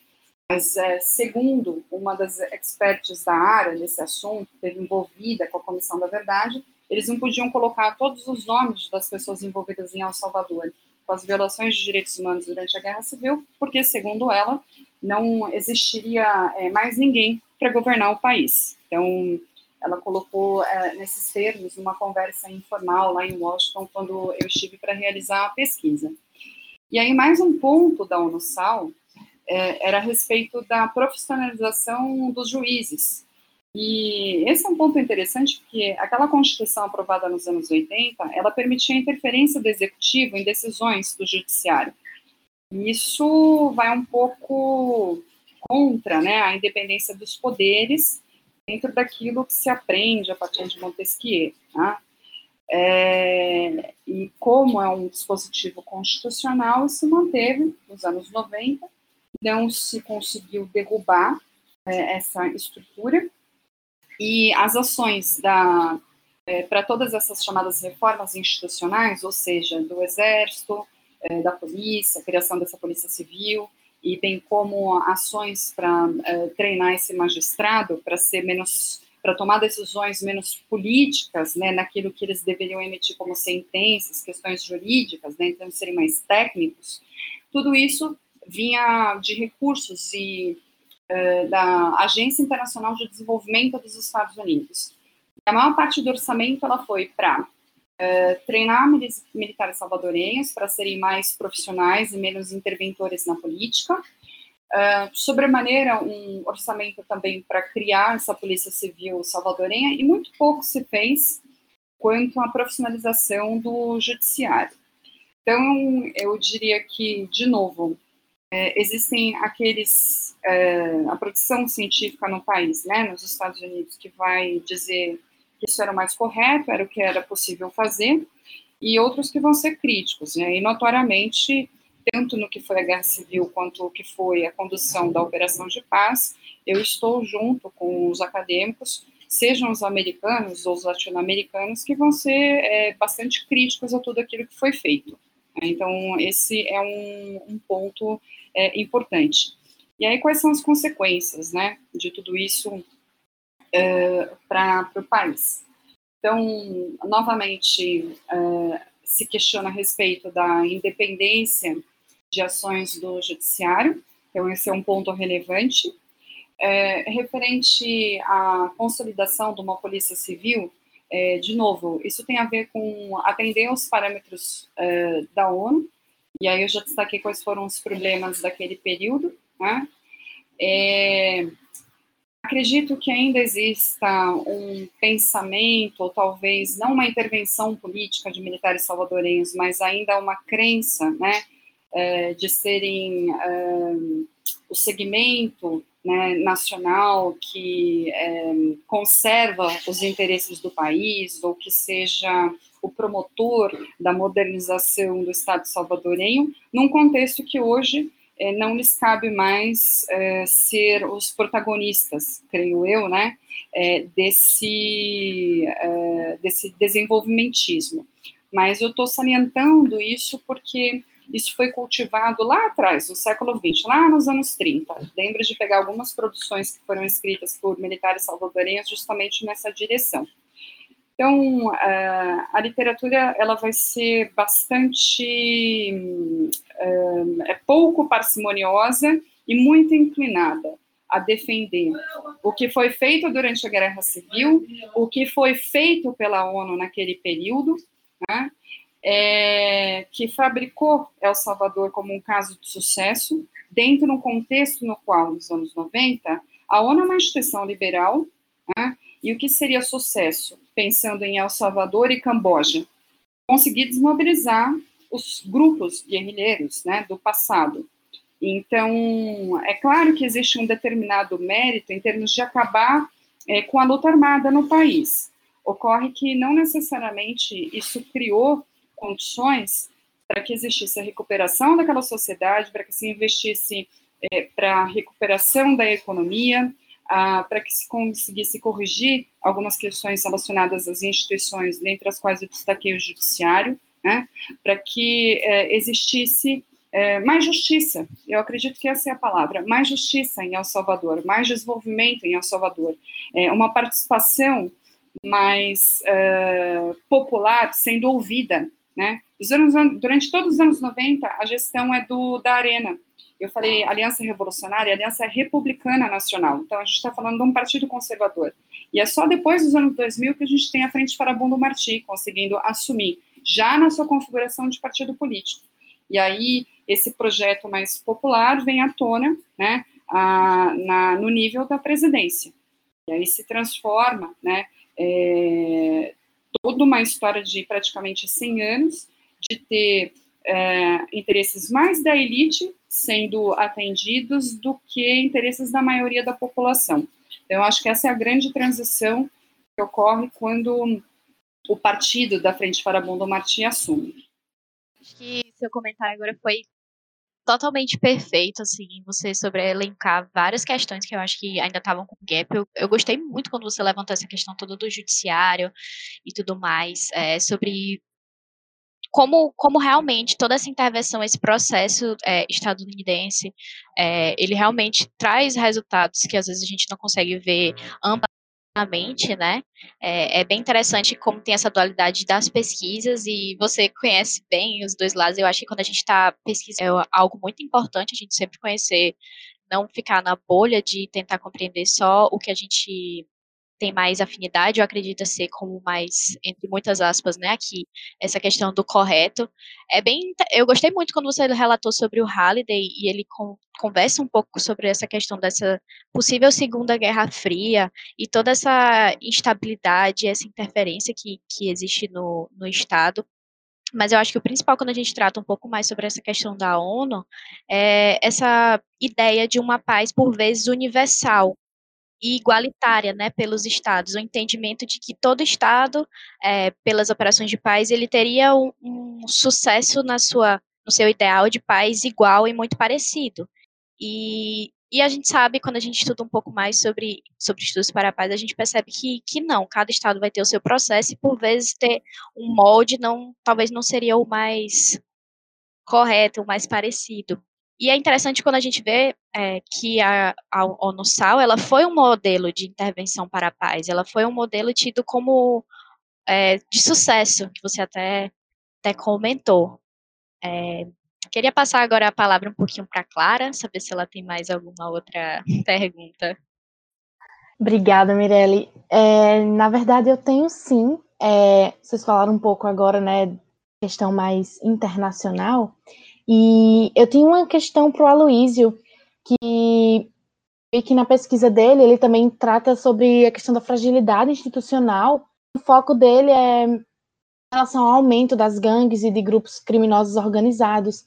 Mas, é, segundo uma das experts da área desse assunto, esteve envolvida com a comissão da verdade, eles não podiam colocar todos os nomes das pessoas envolvidas em El Salvador com as violações de direitos humanos durante a Guerra Civil, porque, segundo ela, não existiria é, mais ninguém para governar o país. Então, ela colocou é, nesses termos uma conversa informal lá em Washington, quando eu estive para realizar a pesquisa. E aí, mais um ponto da ONU-SAL é, era a respeito da profissionalização dos juízes. E esse é um ponto interessante, porque aquela Constituição aprovada nos anos 80, ela permitia a interferência do Executivo em decisões do Judiciário. E isso vai um pouco contra né, a independência dos poderes dentro daquilo que se aprende a partir de Montesquieu. Tá? É, e como é um dispositivo constitucional, se manteve nos anos 90, não se conseguiu derrubar é, essa estrutura, e as ações é, para todas essas chamadas reformas institucionais, ou seja, do Exército, é, da Polícia, a criação dessa Polícia Civil, e bem como ações para uh, treinar esse magistrado para ser menos para tomar decisões menos políticas, né, naquilo que eles deveriam emitir como sentenças, questões jurídicas, né, então serem mais técnicos. Tudo isso vinha de recursos e uh, da Agência Internacional de Desenvolvimento dos Estados Unidos. A maior parte do orçamento ela foi para é, treinar militares salvadorenhos para serem mais profissionais e menos interventores na política. Uh, sobremaneira, um orçamento também para criar essa polícia civil salvadorenha, e muito pouco se fez quanto à profissionalização do judiciário. Então, eu diria que, de novo, é, existem aqueles. É, a produção científica no país, né, nos Estados Unidos, que vai dizer que isso era o mais correto, era o que era possível fazer, e outros que vão ser críticos, né? E notoriamente, tanto no que foi a guerra civil quanto o que foi a condução da operação de paz, eu estou junto com os acadêmicos, sejam os americanos ou os latino-americanos, que vão ser é, bastante críticos a tudo aquilo que foi feito. Né? Então, esse é um, um ponto é, importante. E aí, quais são as consequências, né, de tudo isso uh, para o país. Então, novamente, uh, se questiona a respeito da independência de ações do judiciário, então esse é um ponto relevante. É, referente à consolidação de uma polícia civil, é, de novo, isso tem a ver com atender aos parâmetros é, da ONU, e aí eu já destaquei quais foram os problemas daquele período, né? É, acredito que ainda exista um pensamento, ou talvez não uma intervenção política de militares salvadorenhos, mas ainda uma crença, né, é, de serem é, o segmento né, nacional que é, conserva os interesses do país, ou que seja o promotor da modernização do Estado salvadorenho, num contexto que hoje é, não lhes cabe mais é, ser os protagonistas, creio eu, né, é, desse, é, desse desenvolvimentismo. Mas eu estou salientando isso porque isso foi cultivado lá atrás, no século XX, lá nos anos 30. Lembro de pegar algumas produções que foram escritas por militares salvadorenhos justamente nessa direção. Então, a literatura ela vai ser bastante é pouco parcimoniosa e muito inclinada a defender o que foi feito durante a Guerra Civil, o que foi feito pela ONU naquele período, né, é, que fabricou El Salvador como um caso de sucesso, dentro de um contexto no qual, nos anos 90, a ONU é uma instituição liberal, né, e o que seria sucesso, pensando em El Salvador e Camboja? Conseguir desmobilizar os grupos guerrilheiros né, do passado. Então, é claro que existe um determinado mérito em termos de acabar é, com a luta armada no país. Ocorre que não necessariamente isso criou condições para que existisse a recuperação daquela sociedade, para que se investisse é, para a recuperação da economia, para que se conseguisse corrigir algumas questões relacionadas às instituições, dentre as quais eu destaquei o judiciário, né, para que é, existisse é, mais justiça. Eu acredito que essa é a palavra, mais justiça em El Salvador, mais desenvolvimento em El Salvador, é, uma participação mais é, popular sendo ouvida, né? Durante todos os anos 90, a gestão é do da Arena, eu falei Aliança Revolucionária, Aliança Republicana Nacional. Então, a gente está falando de um partido conservador. E é só depois dos anos 2000 que a gente tem a Frente Farabundo Martí conseguindo assumir, já na sua configuração de partido político. E aí, esse projeto mais popular vem à tona, né, a, na, no nível da presidência. E aí se transforma, né, é, toda uma história de praticamente 100 anos, de ter é, interesses mais da elite sendo atendidos do que interesses da maioria da população. Então, eu acho que essa é a grande transição que ocorre quando o partido da Frente Farabundo Martí assume. Acho que seu comentário agora foi totalmente perfeito, assim, você sobre elencar várias questões que eu acho que ainda estavam com gap. Eu, eu, gostei muito quando você levantou essa questão toda do judiciário e tudo mais, é, sobre como, como realmente toda essa intervenção, esse processo é, estadunidense, é, ele realmente traz resultados que às vezes a gente não consegue ver amplamente, né? É, é, bem interessante como tem essa dualidade das pesquisas e você conhece bem os dois lados. Eu acho que quando a gente está pesquisando é algo muito importante a gente sempre conhecer, não ficar na bolha de tentar compreender só o que a gente tem mais afinidade, eu acredito ser como mais, entre muitas aspas, né, aqui, essa questão do correto. É bem, eu gostei muito quando você relatou sobre o Halliday e ele com, conversa um pouco sobre essa questão dessa possível Segunda Guerra Fria e toda essa instabilidade, essa interferência que, que existe no, no Estado. Mas eu acho que o principal, quando a gente trata um pouco mais sobre essa questão da ONU, é essa ideia de uma paz, por vezes, universal, e igualitária, né, pelos estados, o entendimento de que todo estado, é, pelas operações de paz, ele teria um, um, sucesso na sua, no seu ideal de paz igual e muito parecido. E, e a gente sabe, quando a gente estuda um pouco mais sobre, sobre estudos para a paz, a gente percebe que, que não, cada estado vai ter o seu processo e por vezes ter um molde não, talvez não seria o mais correto, o mais parecido. E é interessante quando a gente vê é, que a, a ONU-SAL, ela foi um modelo de intervenção para a paz, ela foi um modelo tido como é, de sucesso, que você até, até comentou. É, queria passar agora a palavra um pouquinho para Clara, saber se ela tem mais alguma outra *laughs* pergunta. Obrigada, Mirelle. É, na verdade, eu tenho sim. É, vocês falaram um pouco agora, né, questão mais internacional. E eu tenho uma questão para o Aloísio, que vi que na pesquisa dele ele também trata sobre a questão da fragilidade institucional. O foco dele é em relação ao aumento das gangues e de grupos criminosos organizados,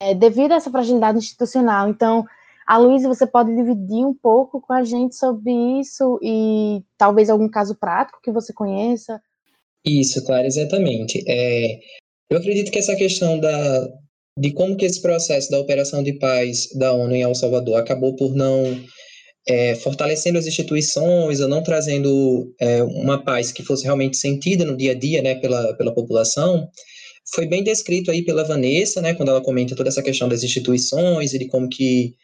é, devido a essa fragilidade institucional. Então, a Luísa, você pode dividir um pouco com a gente sobre isso e talvez algum caso prático que você conheça? Isso, claro, exatamente. É, eu acredito que essa questão da, de como que esse processo da operação de paz da ONU em El Salvador acabou por não é, fortalecendo as instituições ou não trazendo é, uma paz que fosse realmente sentida no dia a dia, né, pela, pela população, foi bem descrito aí pela Vanessa, né, quando ela comenta toda essa questão das instituições e de como que,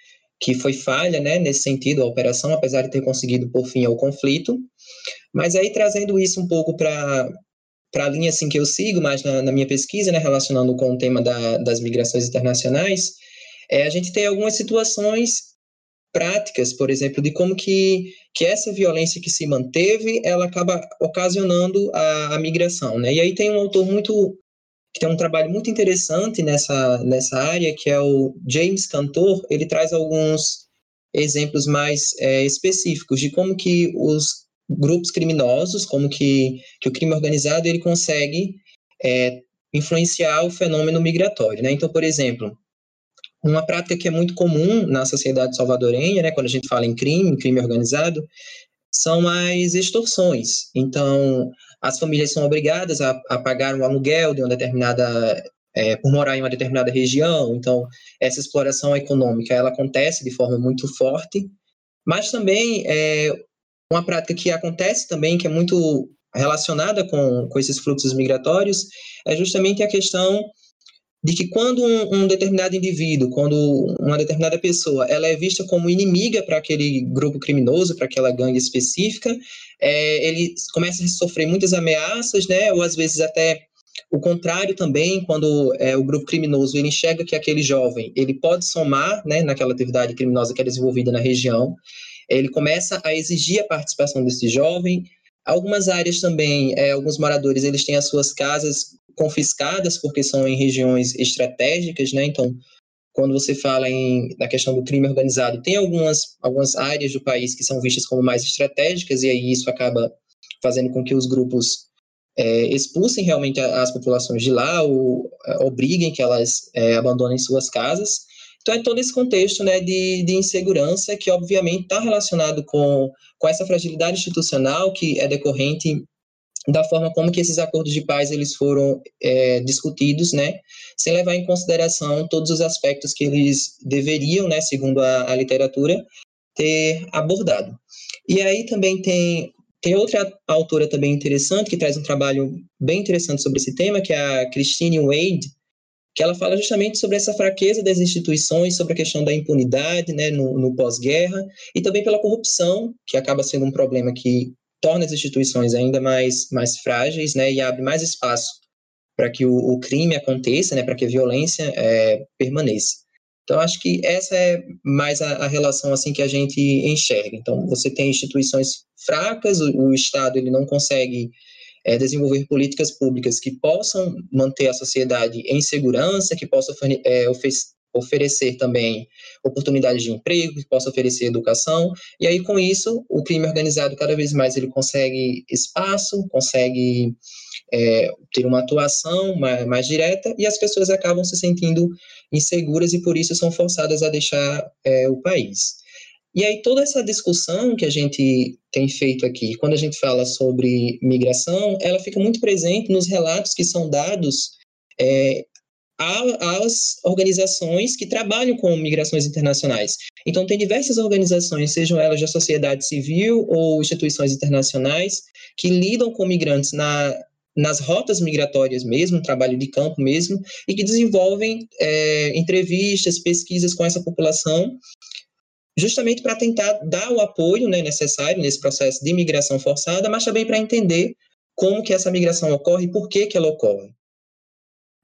que foi falha, né, nesse sentido, a operação, apesar de ter conseguido por fim ao conflito. Mas aí trazendo isso um pouco para para a linha assim que eu sigo mais na, na minha pesquisa, né, relacionando com o tema da, das migrações internacionais, é, a gente tem algumas situações práticas, por exemplo, de como que, que essa violência que se manteve, ela acaba ocasionando a, a migração, né? E aí tem um autor muito que tem um trabalho muito interessante nessa nessa área, que é o James Cantor. Ele traz alguns exemplos mais é, específicos de como que os grupos criminosos, como que, que o crime organizado ele consegue é, influenciar o fenômeno migratório. Né? Então, por exemplo, uma prática que é muito comum na sociedade salvadorenha, né, quando a gente fala em crime, crime organizado, são as extorsões. Então, as famílias são obrigadas a, a pagar um aluguel de uma determinada é, por morar em uma determinada região. Então, essa exploração econômica ela acontece de forma muito forte, mas também é, uma prática que acontece também, que é muito relacionada com, com esses fluxos migratórios, é justamente a questão de que quando um, um, determinado indivíduo, quando uma determinada pessoa, ela é vista como inimiga para aquele grupo criminoso, para aquela gangue específica, é, ele começa a sofrer muitas ameaças, né, ou às vezes até o contrário também, quando é, o grupo criminoso ele enxerga que aquele jovem ele pode somar, né, naquela atividade criminosa que é desenvolvida na região, ele começa a exigir a participação desse jovem. Algumas áreas também, é, alguns moradores, eles têm as suas casas confiscadas porque são em regiões estratégicas, né? Então, quando você fala em, na questão do crime organizado, tem algumas, algumas áreas do país que são vistas como mais estratégicas, e aí isso acaba fazendo com que os grupos é, expulsem realmente as populações de lá ou é, obriguem que elas é, abandonem suas casas. Então, é todo esse contexto né, de, de insegurança que, obviamente, está relacionado com, com essa fragilidade institucional que é decorrente da forma como que esses acordos de paz eles foram é, discutidos, né, sem levar em consideração todos os aspectos que eles deveriam, né, segundo a, a literatura, ter abordado. E aí também tem tem outra autora também interessante que traz um trabalho bem interessante sobre esse tema, que é a Christine Wade, que ela fala justamente sobre essa fraqueza das instituições, sobre a questão da impunidade né, no, no pós-guerra, e também pela corrupção, que acaba sendo um problema que torna as instituições ainda mais, mais frágeis né, e abre mais espaço para que o, o, crime aconteça, né, para que a violência é, permaneça. Então, acho que essa é mais a, a, relação assim que a gente enxerga. Então, você tem instituições fracas, o, o Estado ele não consegue é, desenvolver políticas públicas que possam manter a sociedade em segurança, que possam é, oferecer também oportunidades de emprego, que possa oferecer educação, e aí com isso o crime organizado cada vez mais ele consegue espaço, consegue é, ter uma atuação mais, mais, direta e as pessoas acabam se sentindo inseguras e por isso são forçadas a deixar é, o país. E aí toda essa discussão que a gente tem feito aqui, quando a gente fala sobre migração, ela fica muito presente nos relatos que são dados é, às organizações que trabalham com migrações internacionais. Então, tem diversas organizações, sejam elas da sociedade civil ou instituições internacionais, que lidam com migrantes na, nas rotas migratórias mesmo, trabalho de campo mesmo, e que desenvolvem é, entrevistas, pesquisas com essa população, justamente para tentar dar o apoio né, necessário nesse processo de migração forçada, mas também para entender como que essa migração ocorre e por que, que ela ocorre.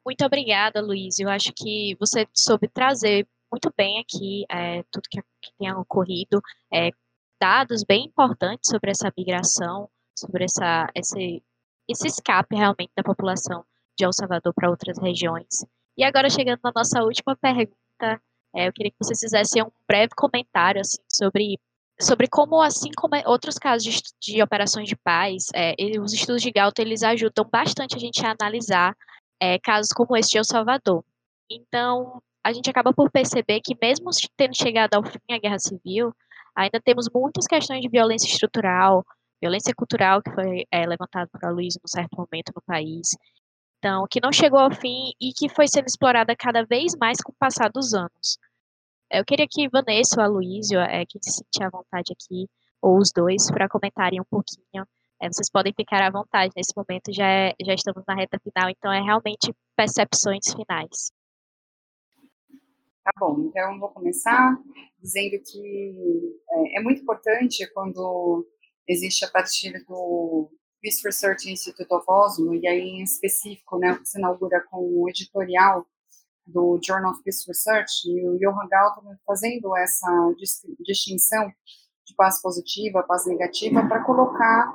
Muito obrigada, Luiz. Eu acho que você soube trazer muito bem aqui é, tudo que, que tem ocorrido, é, dados bem importantes sobre essa migração, sobre essa, esse, esse escape realmente da população de El Salvador para outras regiões. E agora, chegando na nossa última pergunta, é, eu queria que vocês fizessem um breve comentário assim, sobre, sobre como, assim como outros casos de, de operações de paz, é, os estudos de Galton eles ajudam bastante a gente a analisar é, casos como este de El Salvador. Então, a gente acaba por perceber que, mesmo tendo chegado ao fim a guerra civil, ainda temos muitas questões de violência estrutural, violência cultural, que foi é, levantado por Luiz num certo momento no país, então, que não chegou ao fim e que foi sendo explorada cada vez mais com o passar dos anos. Eu queria que Vanessa ou a é, quem se sentir à vontade aqui, ou os dois, para comentarem um pouquinho é, vocês podem ficar à vontade nesse momento, já, é, já estamos na reta final, então é realmente percepções finais. Tá bom, então vou começar dizendo que é, é muito importante quando existe a partir do Peace Research Institute of Oslo, e aí em específico, né, se inaugura com o editorial do Journal of Peace Research, e o Johan Galton fazendo essa distinção de paz positiva, paz negativa, para colocar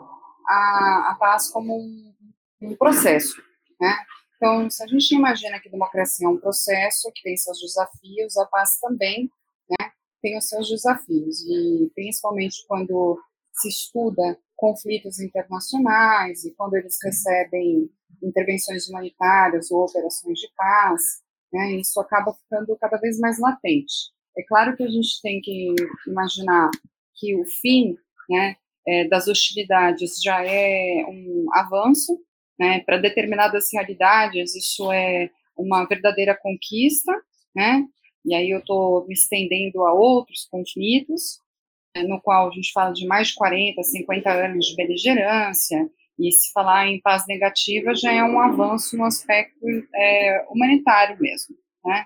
a, a paz como um, um processo, né? Então, se a gente imagina que democracia é um processo que tem seus desafios, a paz também, né, tem os seus desafios, e principalmente quando se estuda conflitos internacionais e quando eles recebem intervenções humanitárias ou operações de paz, né, isso acaba ficando cada vez mais latente. É claro que a gente tem que imaginar que o fim, né, é, das hostilidades já é um avanço, né, para determinadas realidades isso é uma verdadeira conquista, né, e aí eu estou me estendendo a outros conflitos, no qual a gente fala de mais de 40, 50 anos de beligerância, e se falar em paz negativa já é um avanço no aspecto é, humanitário mesmo, né,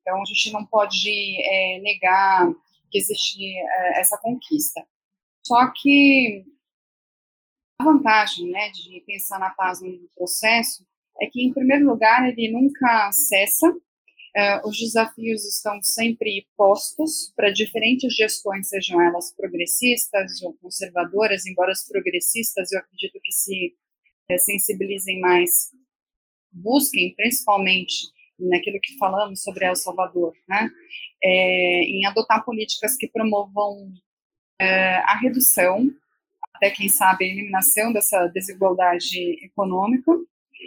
então a gente não pode é, negar que existe é, essa conquista. Só que a vantagem né, de pensar na paz no processo é que, em primeiro lugar, ele nunca cessa, uh, os desafios estão sempre postos para diferentes gestões, sejam elas progressistas ou conservadoras, embora as progressistas eu acredito que se uh, sensibilizem mais, busquem principalmente naquilo que falamos sobre El Salvador, né, é, em adotar políticas que promovam é, a redução, até quem sabe a eliminação dessa desigualdade econômica,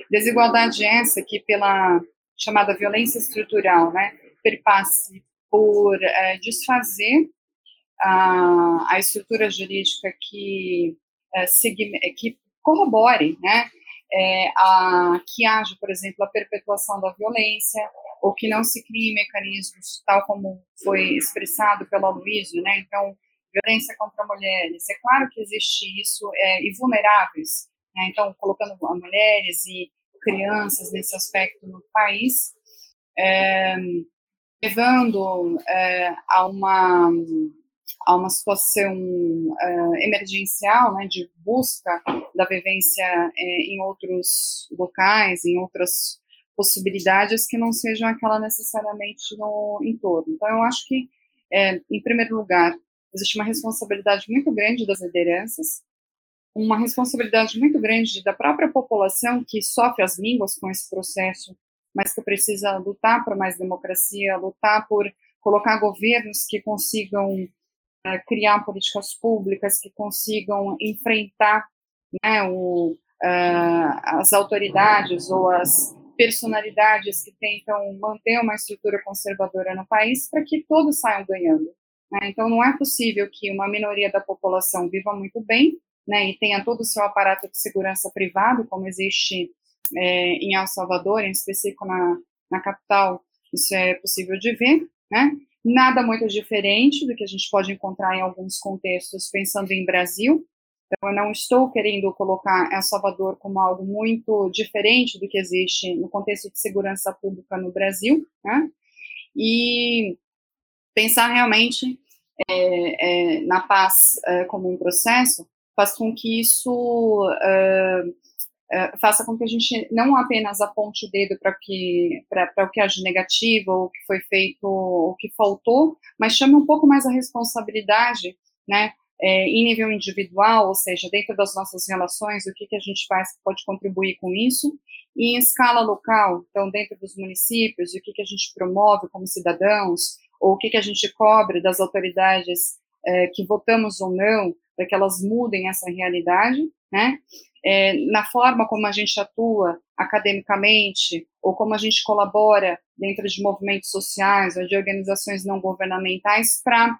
desigualdade essa que pela chamada violência estrutural, né, perpasse por é, desfazer a, a estrutura jurídica que, é, que corrobore, né, é, a, que haja, por exemplo, a perpetuação da violência, ou que não se criem mecanismos, tal como foi expressado pelo Aloysio, né, então, violência contra mulheres. É claro que existe isso, é, e vulneráveis, né? então, colocando mulheres e crianças nesse aspecto no país, é, levando é, a, uma, a uma situação é, emergencial né, de busca da vivência é, em outros locais, em outras possibilidades que não sejam aquela necessariamente no entorno. Então, eu acho que, é, em primeiro lugar, existe uma responsabilidade muito grande das lideranças, uma responsabilidade muito grande da própria população que sofre as línguas com esse processo, mas que precisa lutar por mais democracia, lutar por colocar governos que consigam é, criar políticas públicas, que consigam enfrentar né, o, uh, as autoridades ou as personalidades que tentam manter uma estrutura conservadora no país para que todos saiam ganhando. Né? Então, não é possível que uma minoria da população viva muito bem né, e tenha todo o seu aparato de segurança privado, como existe é, em El Salvador, em específico na, na capital, isso é possível de ver, né? Nada muito diferente do que a gente pode encontrar em alguns contextos, pensando em Brasil, Então, eu não estou querendo colocar El Salvador como algo muito diferente do que existe no contexto de segurança pública no Brasil, né? E pensar realmente é, é, na paz é, como um processo faz com que isso é, é, faça com que a gente não apenas aponte o dedo para que para o que de negativo ou o que foi feito o que faltou, mas chame um pouco mais a responsabilidade, né, é, em nível individual, ou seja, dentro das nossas relações, o que, que a gente faz que pode contribuir com isso, e em escala local, então dentro dos municípios, o que, que a gente promove como cidadãos, ou o que, que a gente cobra das autoridades é, que votamos ou não, para que elas mudem essa realidade, né? É, na forma como a gente atua academicamente, ou como a gente colabora dentro de movimentos sociais ou de organizações não governamentais para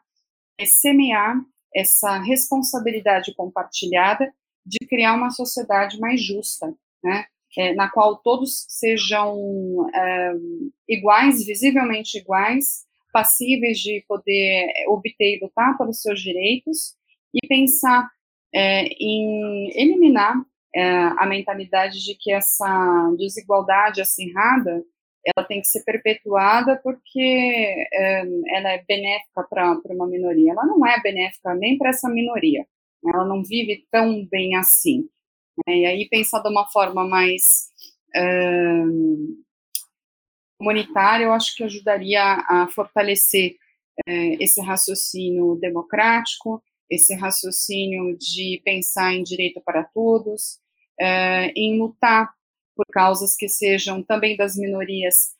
é, semear essa responsabilidade compartilhada de criar uma sociedade mais justa, né? É, na qual todos sejam é, iguais, visivelmente iguais, passíveis de poder obter e lutar pelos seus direitos, e pensar é, em eliminar é, a mentalidade de que essa desigualdade acirrada ela tem que ser perpetuada porque é, ela é benéfica para uma minoria. Ela não é benéfica nem para essa minoria. Né? Ela não vive tão bem assim. Né? E aí pensar de uma forma mais é, comunitária, eu acho que ajudaria a fortalecer é, esse raciocínio democrático, esse raciocínio de pensar em direito para todos, é, em lutar por causas que sejam também das minorias,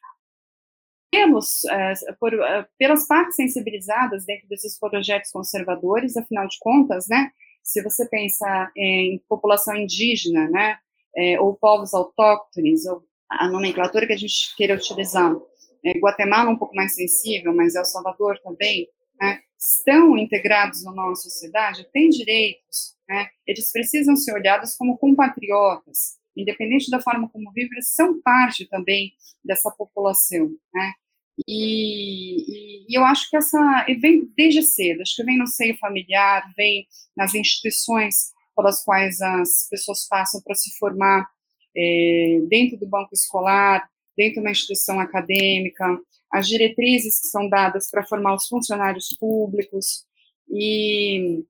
pelos, é, por, é, pelas partes sensibilizadas dentro desses projetos conservadores, afinal de contas, né, se você pensa em população indígena, né, é, ou povos autóctones, ou a nomenclatura que a gente queira utilizar, é, Guatemala um pouco mais sensível, mas El Salvador também, né, estão integrados na nossa sociedade, têm direitos, né, eles precisam ser olhados como compatriotas, independente da forma como vivem, eles são parte também dessa população, né? E, e, e, eu acho que essa vem desde cedo, acho que vem no seio familiar, vem nas instituições pelas quais as pessoas passam para se formar é, dentro do banco escolar, dentro de uma instituição acadêmica, as diretrizes que são dadas para formar os funcionários públicos e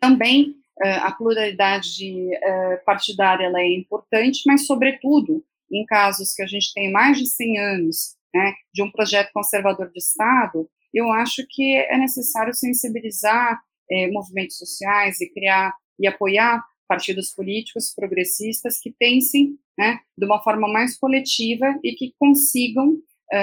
também eh, a pluralidade eh, partidária ela é importante, mas, sobretudo, em casos que a gente tem mais de 100 anos né, de um projeto conservador de Estado, eu acho que é necessário sensibilizar eh, movimentos sociais e criar e apoiar partidos políticos progressistas que pensem né, de uma forma mais coletiva e que consigam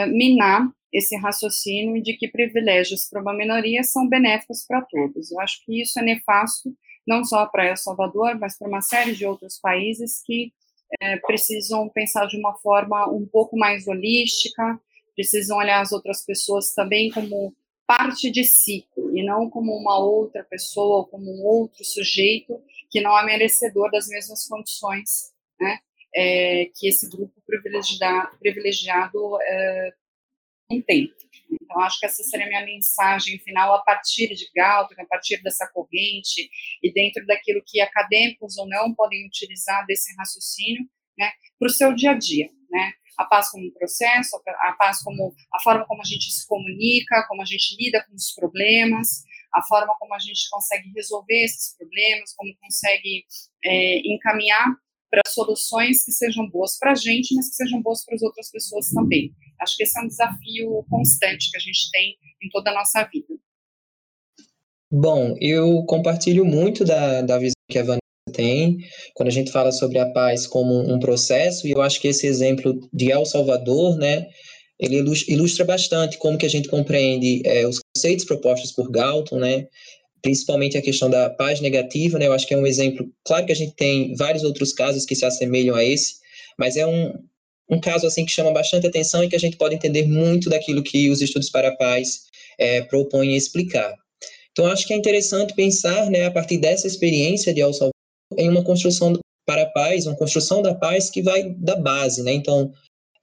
minar esse raciocínio de que privilégios para uma minoria são benéficos para todos. Eu acho que isso é nefasto não só para El Salvador, mas para uma série de outros países que é, precisam pensar de uma forma um pouco mais holística, precisam olhar as outras pessoas também como parte de si, e não como uma outra pessoa, como um outro sujeito que não é merecedor das mesmas condições né, é, que esse grupo privilegiado, privilegiado é, tem. Então, acho que essa seria a minha mensagem final a partir de Galton, a partir dessa corrente e dentro daquilo que acadêmicos ou não podem utilizar desse raciocínio né, para o seu dia a dia. Né? A paz como um processo, a paz como a forma como a gente se comunica, como a gente lida com os problemas, a forma como a gente consegue resolver esses problemas, como consegue é, encaminhar para soluções que sejam boas para a gente, mas que sejam boas para as outras pessoas também. Acho que esse é um desafio constante que a gente tem em toda a nossa vida. Bom, eu compartilho muito da, da visão que a Vanessa tem quando a gente fala sobre a paz como um processo, e eu acho que esse exemplo de El Salvador, né, ele ilustra bastante como que a gente compreende é, os conceitos propostos por Galton, né, principalmente a questão da paz negativa, né, eu acho que é um exemplo, claro que a gente tem vários outros casos que se assemelham a esse, mas é um, um caso assim que chama bastante atenção e que a gente pode entender muito daquilo que os estudos para a paz é, propõem explicar. Então, acho que é interessante pensar, né, a partir dessa experiência de El Salvador, em uma construção para a paz, uma construção da paz que vai da base, né? Então,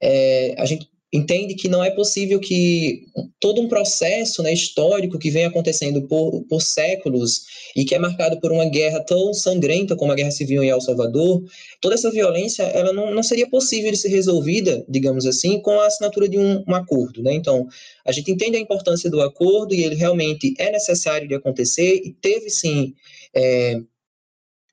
é, a gente entende que não é possível que todo um processo né, histórico que vem acontecendo por, por séculos e que é marcado por uma guerra tão sangrenta como a Guerra Civil em El Salvador, toda essa violência ela não, não seria possível de ser resolvida, digamos assim, com a assinatura de um, um acordo. Né? Então, a gente entende a importância do acordo e ele realmente é necessário de acontecer e teve, sim, é,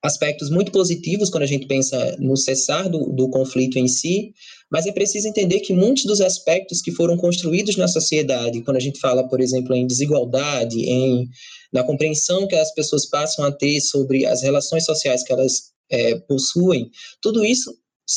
aspectos muito positivos quando a gente pensa no cessar do, do conflito em si, mas é preciso entender que muitos dos aspectos que foram construídos na sociedade, quando a gente fala, por exemplo, em desigualdade, em na compreensão que as pessoas passam a ter sobre as relações sociais que elas é, possuem, tudo isso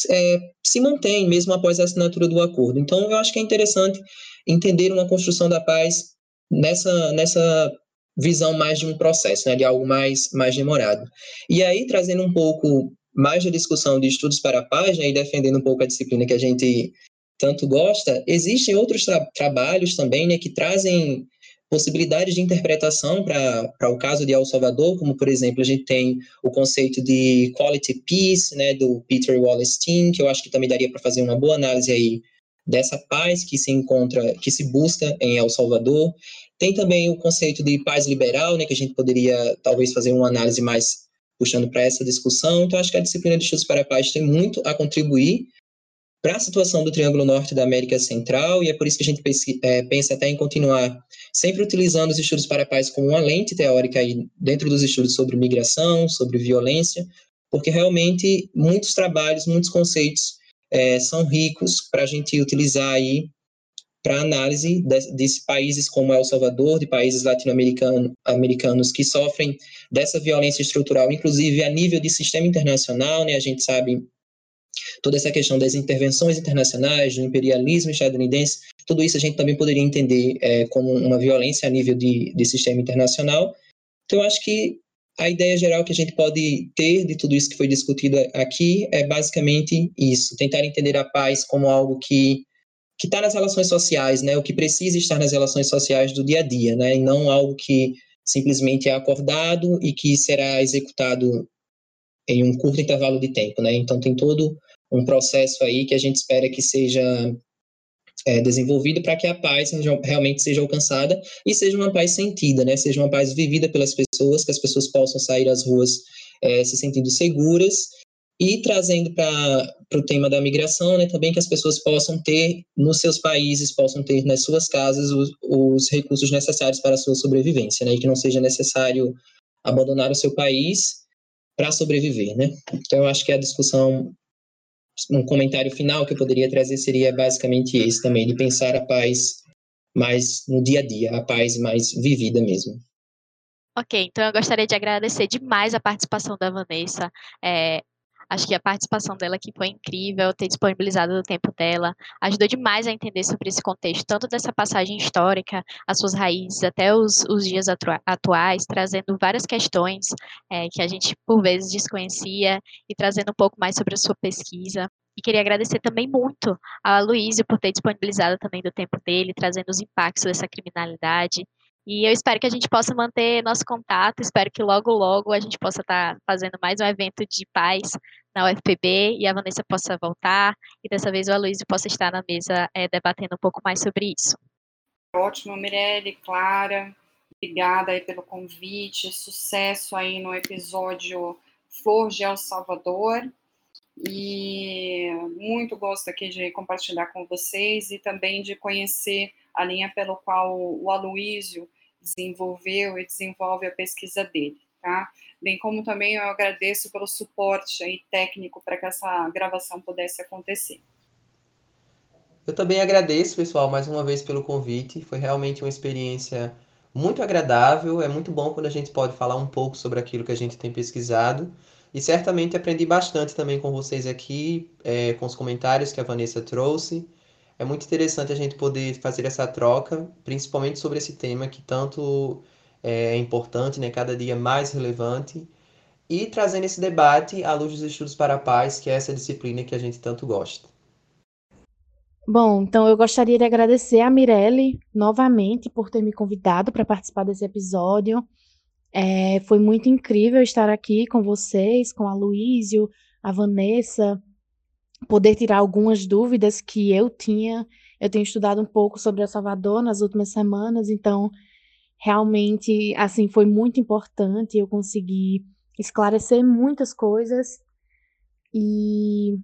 é, se mantém mesmo após a assinatura do acordo. Então, eu acho que é interessante entender uma construção da paz nessa, nessa visão mais de um processo, né, de algo mais, mais demorado. E aí, trazendo um pouco mais da discussão de estudos para a página e defendendo um pouco a disciplina que a gente tanto gosta, existem outros tra trabalhos também né, que trazem possibilidades de interpretação para o caso de El Salvador, como, por exemplo, a gente tem o conceito de quality peace, né, do Peter Wallerstein, que eu acho que também daria para fazer uma boa análise aí dessa paz que se encontra, que se busca em El Salvador. Tem também o conceito de paz liberal, né, que a gente poderia talvez fazer uma análise mais puxando para essa discussão. Então, acho que a disciplina de estudos para a paz tem muito a contribuir para a situação do Triângulo Norte da América Central, e é por isso que a gente é, pensa até em continuar sempre utilizando os estudos para a paz como uma lente teórica aí dentro dos estudos sobre migração, sobre violência, porque realmente muitos trabalhos, muitos conceitos é, são ricos para a gente utilizar aí para análise de, de, países como El Salvador, de países latino-americanos que sofrem dessa violência estrutural, inclusive a nível de sistema internacional, né? A gente sabe toda essa questão das intervenções internacionais, do imperialismo estadunidense, tudo isso a gente também poderia entender é, como uma violência a nível de, de sistema internacional. Então, eu acho que a ideia geral que a gente pode ter de tudo isso que foi discutido aqui é basicamente isso: tentar entender a paz como algo que que está nas relações sociais, né? O que precisa estar nas relações sociais do dia a dia, né? E não algo que simplesmente é acordado e que será executado em um curto intervalo de tempo, né? Então tem todo um processo aí que a gente espera que seja é, desenvolvido para que a paz realmente seja alcançada e seja uma paz sentida, né? Seja uma paz vivida pelas pessoas, que as pessoas possam sair às ruas é, se sentindo seguras e trazendo para o tema da migração, né, também que as pessoas possam ter nos seus países, possam ter nas suas casas os, os recursos necessários para a sua sobrevivência, né, e que não seja necessário abandonar o seu país para sobreviver, né. Então, eu acho que a discussão, um comentário final que eu poderia trazer seria basicamente esse também, de pensar a paz mais no dia a dia, a paz mais vivida mesmo. Ok, então eu gostaria de agradecer demais a participação da Vanessa. É, Acho que a participação dela aqui foi incrível, ter disponibilizado o tempo dela, ajudou demais a entender sobre esse contexto, tanto dessa passagem histórica, as suas raízes, até os, os dias atuais, trazendo várias questões é, que a gente, por vezes, desconhecia e trazendo um pouco mais sobre a sua pesquisa. E queria agradecer também muito a Luísio por ter disponibilizado também do tempo dele, trazendo os impactos dessa criminalidade e eu espero que a gente possa manter nosso contato, espero que logo, logo a gente possa estar tá fazendo mais um evento de paz na UFPB e a Vanessa possa voltar e dessa vez o Aloysio possa estar na mesa é, debatendo um pouco mais sobre isso. Ótimo, Mirelle, Clara, obrigada aí pelo convite, sucesso aí no episódio Flor de El Salvador e muito gosto aqui de compartilhar com vocês e também de conhecer a linha pelo qual o Aloísio desenvolveu e desenvolve a pesquisa dele, tá? Bem como também eu agradeço pelo suporte aí técnico para que essa gravação pudesse acontecer. Eu também agradeço, pessoal, mais uma vez pelo convite. Foi realmente uma experiência muito agradável. É muito bom quando a gente pode falar um pouco sobre aquilo que a gente tem pesquisado. E certamente aprendi bastante também com vocês aqui, é, com os comentários que a Vanessa trouxe é muito interessante a gente poder fazer essa troca, principalmente sobre esse tema que tanto é importante, né, cada dia mais relevante, e trazendo esse debate à luz dos estudos para a paz, que é essa disciplina que a gente tanto gosta. Bom, então eu gostaria de agradecer a Mirelle novamente por ter me convidado para participar desse episódio. É, foi muito incrível estar aqui com vocês, com a Luísio, a Vanessa, poder tirar algumas dúvidas que eu tinha Eu tenho estudado um pouco sobre El Salvador nas últimas semanas, então realmente assim foi muito importante eu conseguir esclarecer muitas coisas e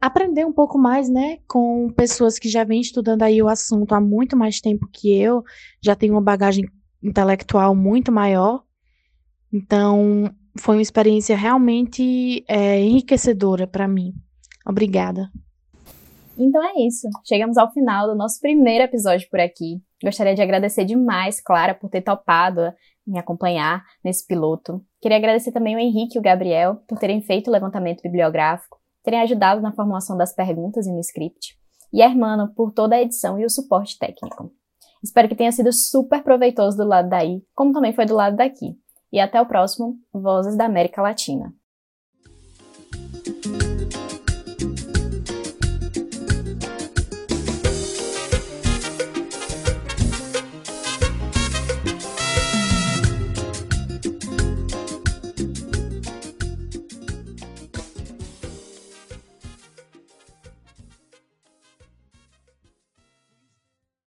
aprender um pouco mais, né, com pessoas que já vêm estudando aí o assunto há muito mais tempo que eu, já tenho uma bagagem intelectual muito maior. Então, foi uma experiência realmente é, enriquecedora para mim. Obrigada. Então é isso. Chegamos ao final do nosso primeiro episódio por aqui. Gostaria de agradecer demais, Clara, por ter topado me acompanhar nesse piloto. Queria agradecer também o Henrique e o Gabriel por terem feito o levantamento bibliográfico, terem ajudado na formulação das perguntas e no script, e a Hermano por toda a edição e o suporte técnico. Espero que tenha sido super proveitoso do lado daí, como também foi do lado daqui. E até o próximo Vozes da América Latina.